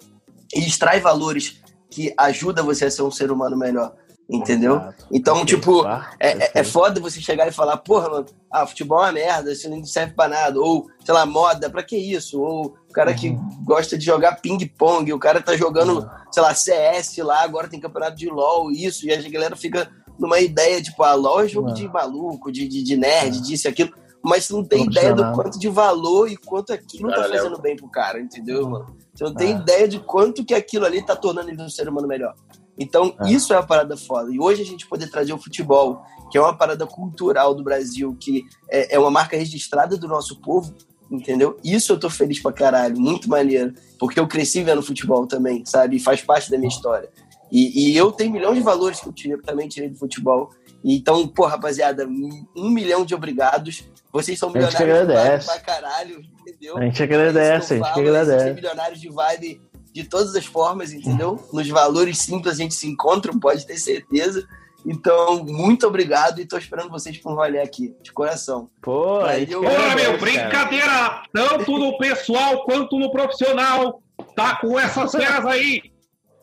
e extrai valores que ajudam você a ser um ser humano melhor. Entendeu? Exato. Então, tipo, é, é, é foda você chegar e falar, porra, mano, ah, futebol é uma merda, isso não serve pra nada. Ou, sei lá, moda, pra que isso? Ou o cara uhum. que gosta de jogar ping-pong, o cara tá jogando, uhum. sei lá, CS lá, agora tem campeonato de LOL, isso, e a galera fica numa ideia, tipo, ah, LOL é jogo uhum. de maluco, de, de, de nerd, disso e aquilo. Mas você não tem ideia do quanto de valor e quanto aquilo tá fazendo bem pro cara, entendeu, mano? Você não tem ideia de quanto que aquilo ali tá tornando ele um ser humano melhor. Então, é. isso é uma parada foda. E hoje a gente poder trazer o futebol, que é uma parada cultural do Brasil, que é, é uma marca registrada do nosso povo, entendeu? Isso eu tô feliz pra caralho, muito maneiro. Porque eu cresci vendo futebol também, sabe? E faz parte da minha história. E, e eu tenho milhões de valores que eu tirei, também tirei do futebol. Então, pô, rapaziada, um milhão de obrigados. Vocês são milionários de vibe pra caralho, entendeu? A gente agradece, a gente falo, agradece. milionários de vibe de todas as formas, entendeu? Nos valores simples a gente se encontra, pode ter certeza. Então, muito obrigado e tô esperando vocês por um rolê aqui, de coração. Pô, Valeu. Porra, meu, brincadeira! Tanto no pessoal quanto no profissional. Tá com essas feras aí.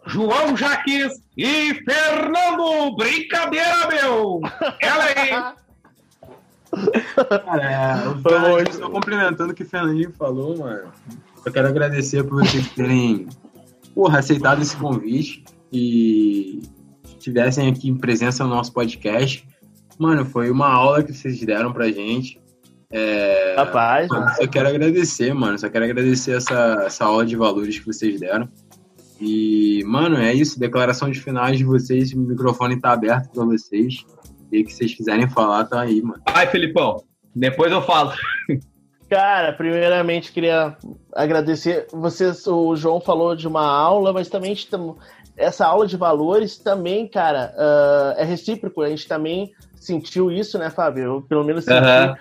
João Jaques e Fernando. Brincadeira, meu! Ela aí. Cara, é, eu tô complementando o que o Fernandinho falou, mano. Eu quero agradecer por vocês terem porra, aceitado esse convite e estivessem aqui em presença no nosso podcast. Mano, foi uma aula que vocês deram pra gente. É, Rapaz, mano, só quero agradecer, mano. Só quero agradecer essa, essa aula de valores que vocês deram. E, mano, é isso. Declaração de finais de vocês. O microfone tá aberto pra vocês. E o que vocês quiserem falar, tá aí, mano. Ai, Felipão. Depois eu falo. Cara, primeiramente queria agradecer. Vocês, o João falou de uma aula, mas também essa aula de valores também, cara, uh, é recíproco. A gente também sentiu isso, né, Fábio? Eu, pelo menos senti, uhum.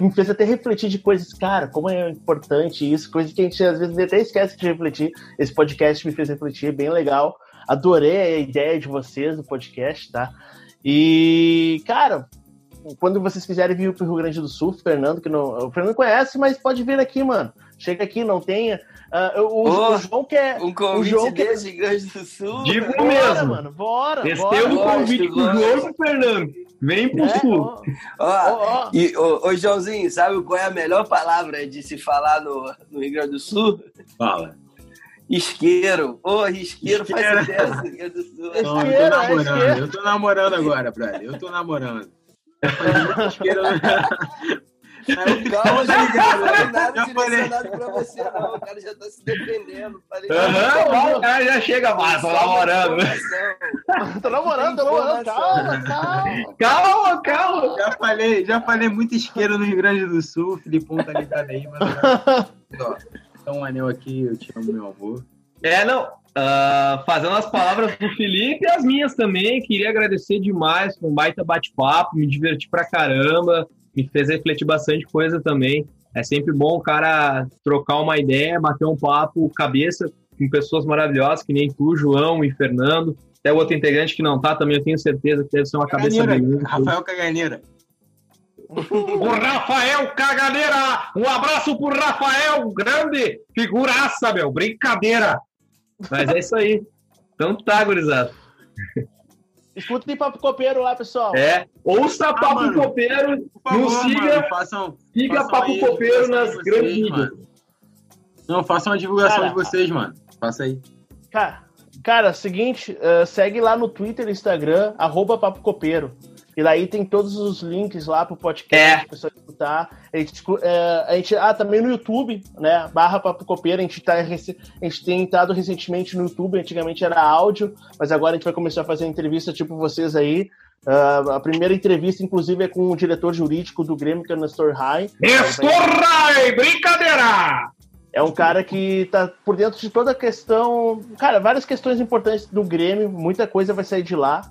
Me fez até refletir de coisas, cara, como é importante isso, coisa que a gente às vezes até esquece de refletir. Esse podcast me fez refletir, bem legal. Adorei a ideia de vocês do podcast, tá? E, cara, quando vocês quiserem vir pro Rio Grande do Sul, Fernando, que não, o Fernando conhece, mas pode vir aqui, mano. Chega aqui, não tenha. Uh, o, oh, o, João quer. Um convite o João desse Rio Grande do Sul. Digo bora, mesmo. mano, bora. Esse é o convite pro João e Fernando. Vem pro é, sul. Ó, ó, ó. E, ô, ô, Joãozinho, sabe qual é a melhor palavra de se falar no, no Rio Grande do Sul? Fala. Isqueiro. Ô, oh, isqueiro, isqueiro faz ideia do Rio Grande do Sul. Não, eu tô namorando. É eu tô namorando agora, brother. Eu tô namorando. Calma, Gigano, não tem nada já direcionado pra você, não. O cara já tá se defendendo. Falei, uhum, o cara já chega, mas tô namorando. tô namorando, tô namorando. Calma, calma. Calma, calma. Já falei, já falei muito isqueiro no Rio Grande do Sul. Filipão tá ligado aí, mas. Ó, então um anel aqui, eu te amo, meu amor. É, não. Uh, fazendo as palavras do Felipe e as minhas também, queria agradecer demais, foi um baita bate-papo, me diverti pra caramba, me fez refletir bastante coisa também. É sempre bom o cara trocar uma ideia, bater um papo, cabeça com pessoas maravilhosas, que nem tu, João e Fernando. Até outro integrante que não tá também, eu tenho certeza que deve ser uma cabeça bem. Rafael Caganeira. O Rafael Caganeira! Um abraço pro Rafael, grande figuraça, meu, brincadeira! Mas é isso aí. Então tá, gurizada. Escutem Papo Copeiro lá, pessoal. É, ouça ah, Papo mano, Copeiro, favor, não siga, mano, façam, siga façam Papo aí, Copeiro nas grandes mídias. Não, façam uma divulgação cara, de vocês, mano. Faça aí. Cara, cara seguinte, uh, segue lá no Twitter e Instagram, arroba Papo Copeiro. E daí tem todos os links lá pro podcast, é. pra pessoa escutar. A gente, é, a gente, ah, também no YouTube, né? Barra Papo Copeiro, a gente, tá, a gente tem entrado recentemente no YouTube, antigamente era áudio, mas agora a gente vai começar a fazer entrevista tipo vocês aí. Uh, a primeira entrevista, inclusive, é com o diretor jurídico do Grêmio, que é o Nestor Rai. Nestor Rai! Brincadeira! É um cara que tá por dentro de toda a questão. Cara, várias questões importantes do Grêmio, muita coisa vai sair de lá.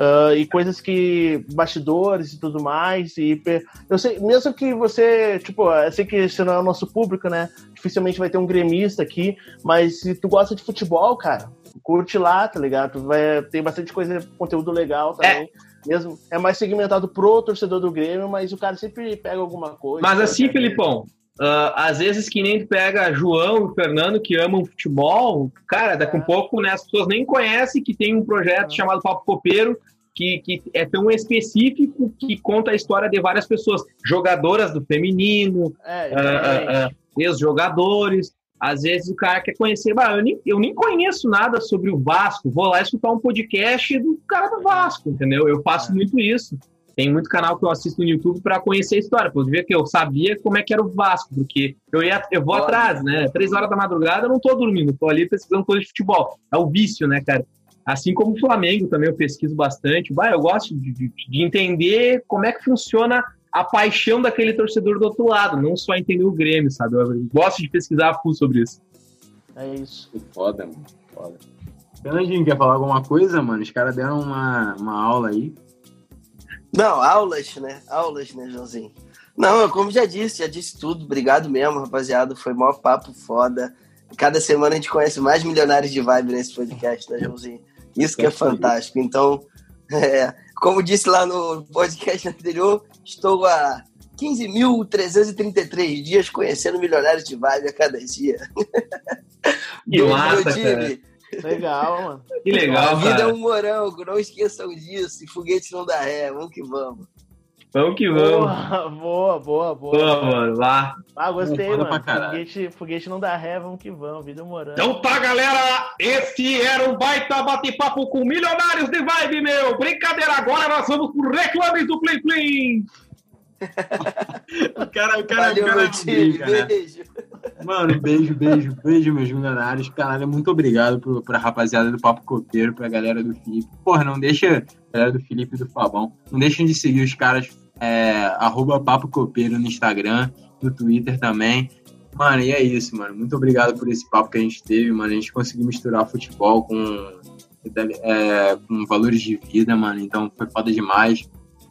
Uh, e coisas que. bastidores e tudo mais. E eu sei, mesmo que você. Tipo, eu sei que esse não é o nosso público, né? Dificilmente vai ter um gremista aqui, mas se tu gosta de futebol, cara, curte lá, tá ligado? Vai, tem bastante coisa, conteúdo legal também. É. Mesmo, é mais segmentado pro torcedor do Grêmio, mas o cara sempre pega alguma coisa. Mas assim, Felipão, Uh, às vezes que nem pega João e Fernando que amam futebol, cara, daqui a um pouco né, as pessoas nem conhecem que tem um projeto chamado Papo Copeiro que, que é tão específico que conta a história de várias pessoas, jogadoras do feminino, é, uh, uh, ex-jogadores. Às vezes o cara quer conhecer, bah, eu, nem, eu nem conheço nada sobre o Vasco, vou lá escutar um podcast do cara do Vasco, entendeu? Eu faço é. muito isso. Tem muito canal que eu assisto no YouTube para conhecer a história, para ver que eu sabia como é que era o Vasco, porque eu ia, eu vou atrás, né? Três horas da madrugada eu não tô dormindo, tô ali pesquisando coisa de futebol. É o vício, né, cara? Assim como o Flamengo também eu pesquiso bastante. Vai, eu gosto de, de, de entender como é que funciona a paixão daquele torcedor do outro lado, não só entender o Grêmio, sabe? Eu gosto de pesquisar a full sobre isso. É isso. Que foda, mano. Foda. Fernandinho, quer falar alguma coisa, mano? Os caras deram uma, uma aula aí. Não, aulas, né? Aulas, né, Joãozinho? Não, como já disse, já disse tudo. Obrigado mesmo, rapaziada. Foi maior papo foda. Cada semana a gente conhece mais milionários de vibe nesse podcast, né, Joãozinho? Isso que é fantástico. Então, é, como disse lá no podcast anterior, estou há 15.333 dias conhecendo milionários de vibe a cada dia. Que massa. Legal, mano. Que legal, A vida cara. é um morango, não esqueçam disso. E foguete não dá ré, vamos que vamos. Vamos que vamos. Boa, boa, boa. Boa, mano, lá. Ah, gostei, Foda mano. Foguete, foguete não dá ré, vamos que vamos. Vida morando. Então tá, galera. Esse era um baita bate-papo com milionários de vibe, meu. Brincadeira, agora nós vamos pro reclames do Plim Plim. O cara, o cara, Valeu, o cara brinca, né? Beijo. Mano, beijo, beijo, beijo, meus milionários. Caralho, muito obrigado pro, pra rapaziada do Papo Copeiro, pra galera do Felipe. Porra, não deixa, galera do Felipe e do Fabão, não deixem de seguir os caras, é, arroba Papo Copeiro no Instagram, no Twitter também. Mano, e é isso, mano. Muito obrigado por esse papo que a gente teve, mano. A gente conseguiu misturar futebol com, é, com valores de vida, mano. Então foi foda demais.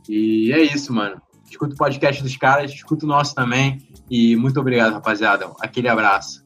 E é isso, mano. Escuta o podcast dos caras, escuta o nosso também. E muito obrigado, rapaziada. Aquele abraço.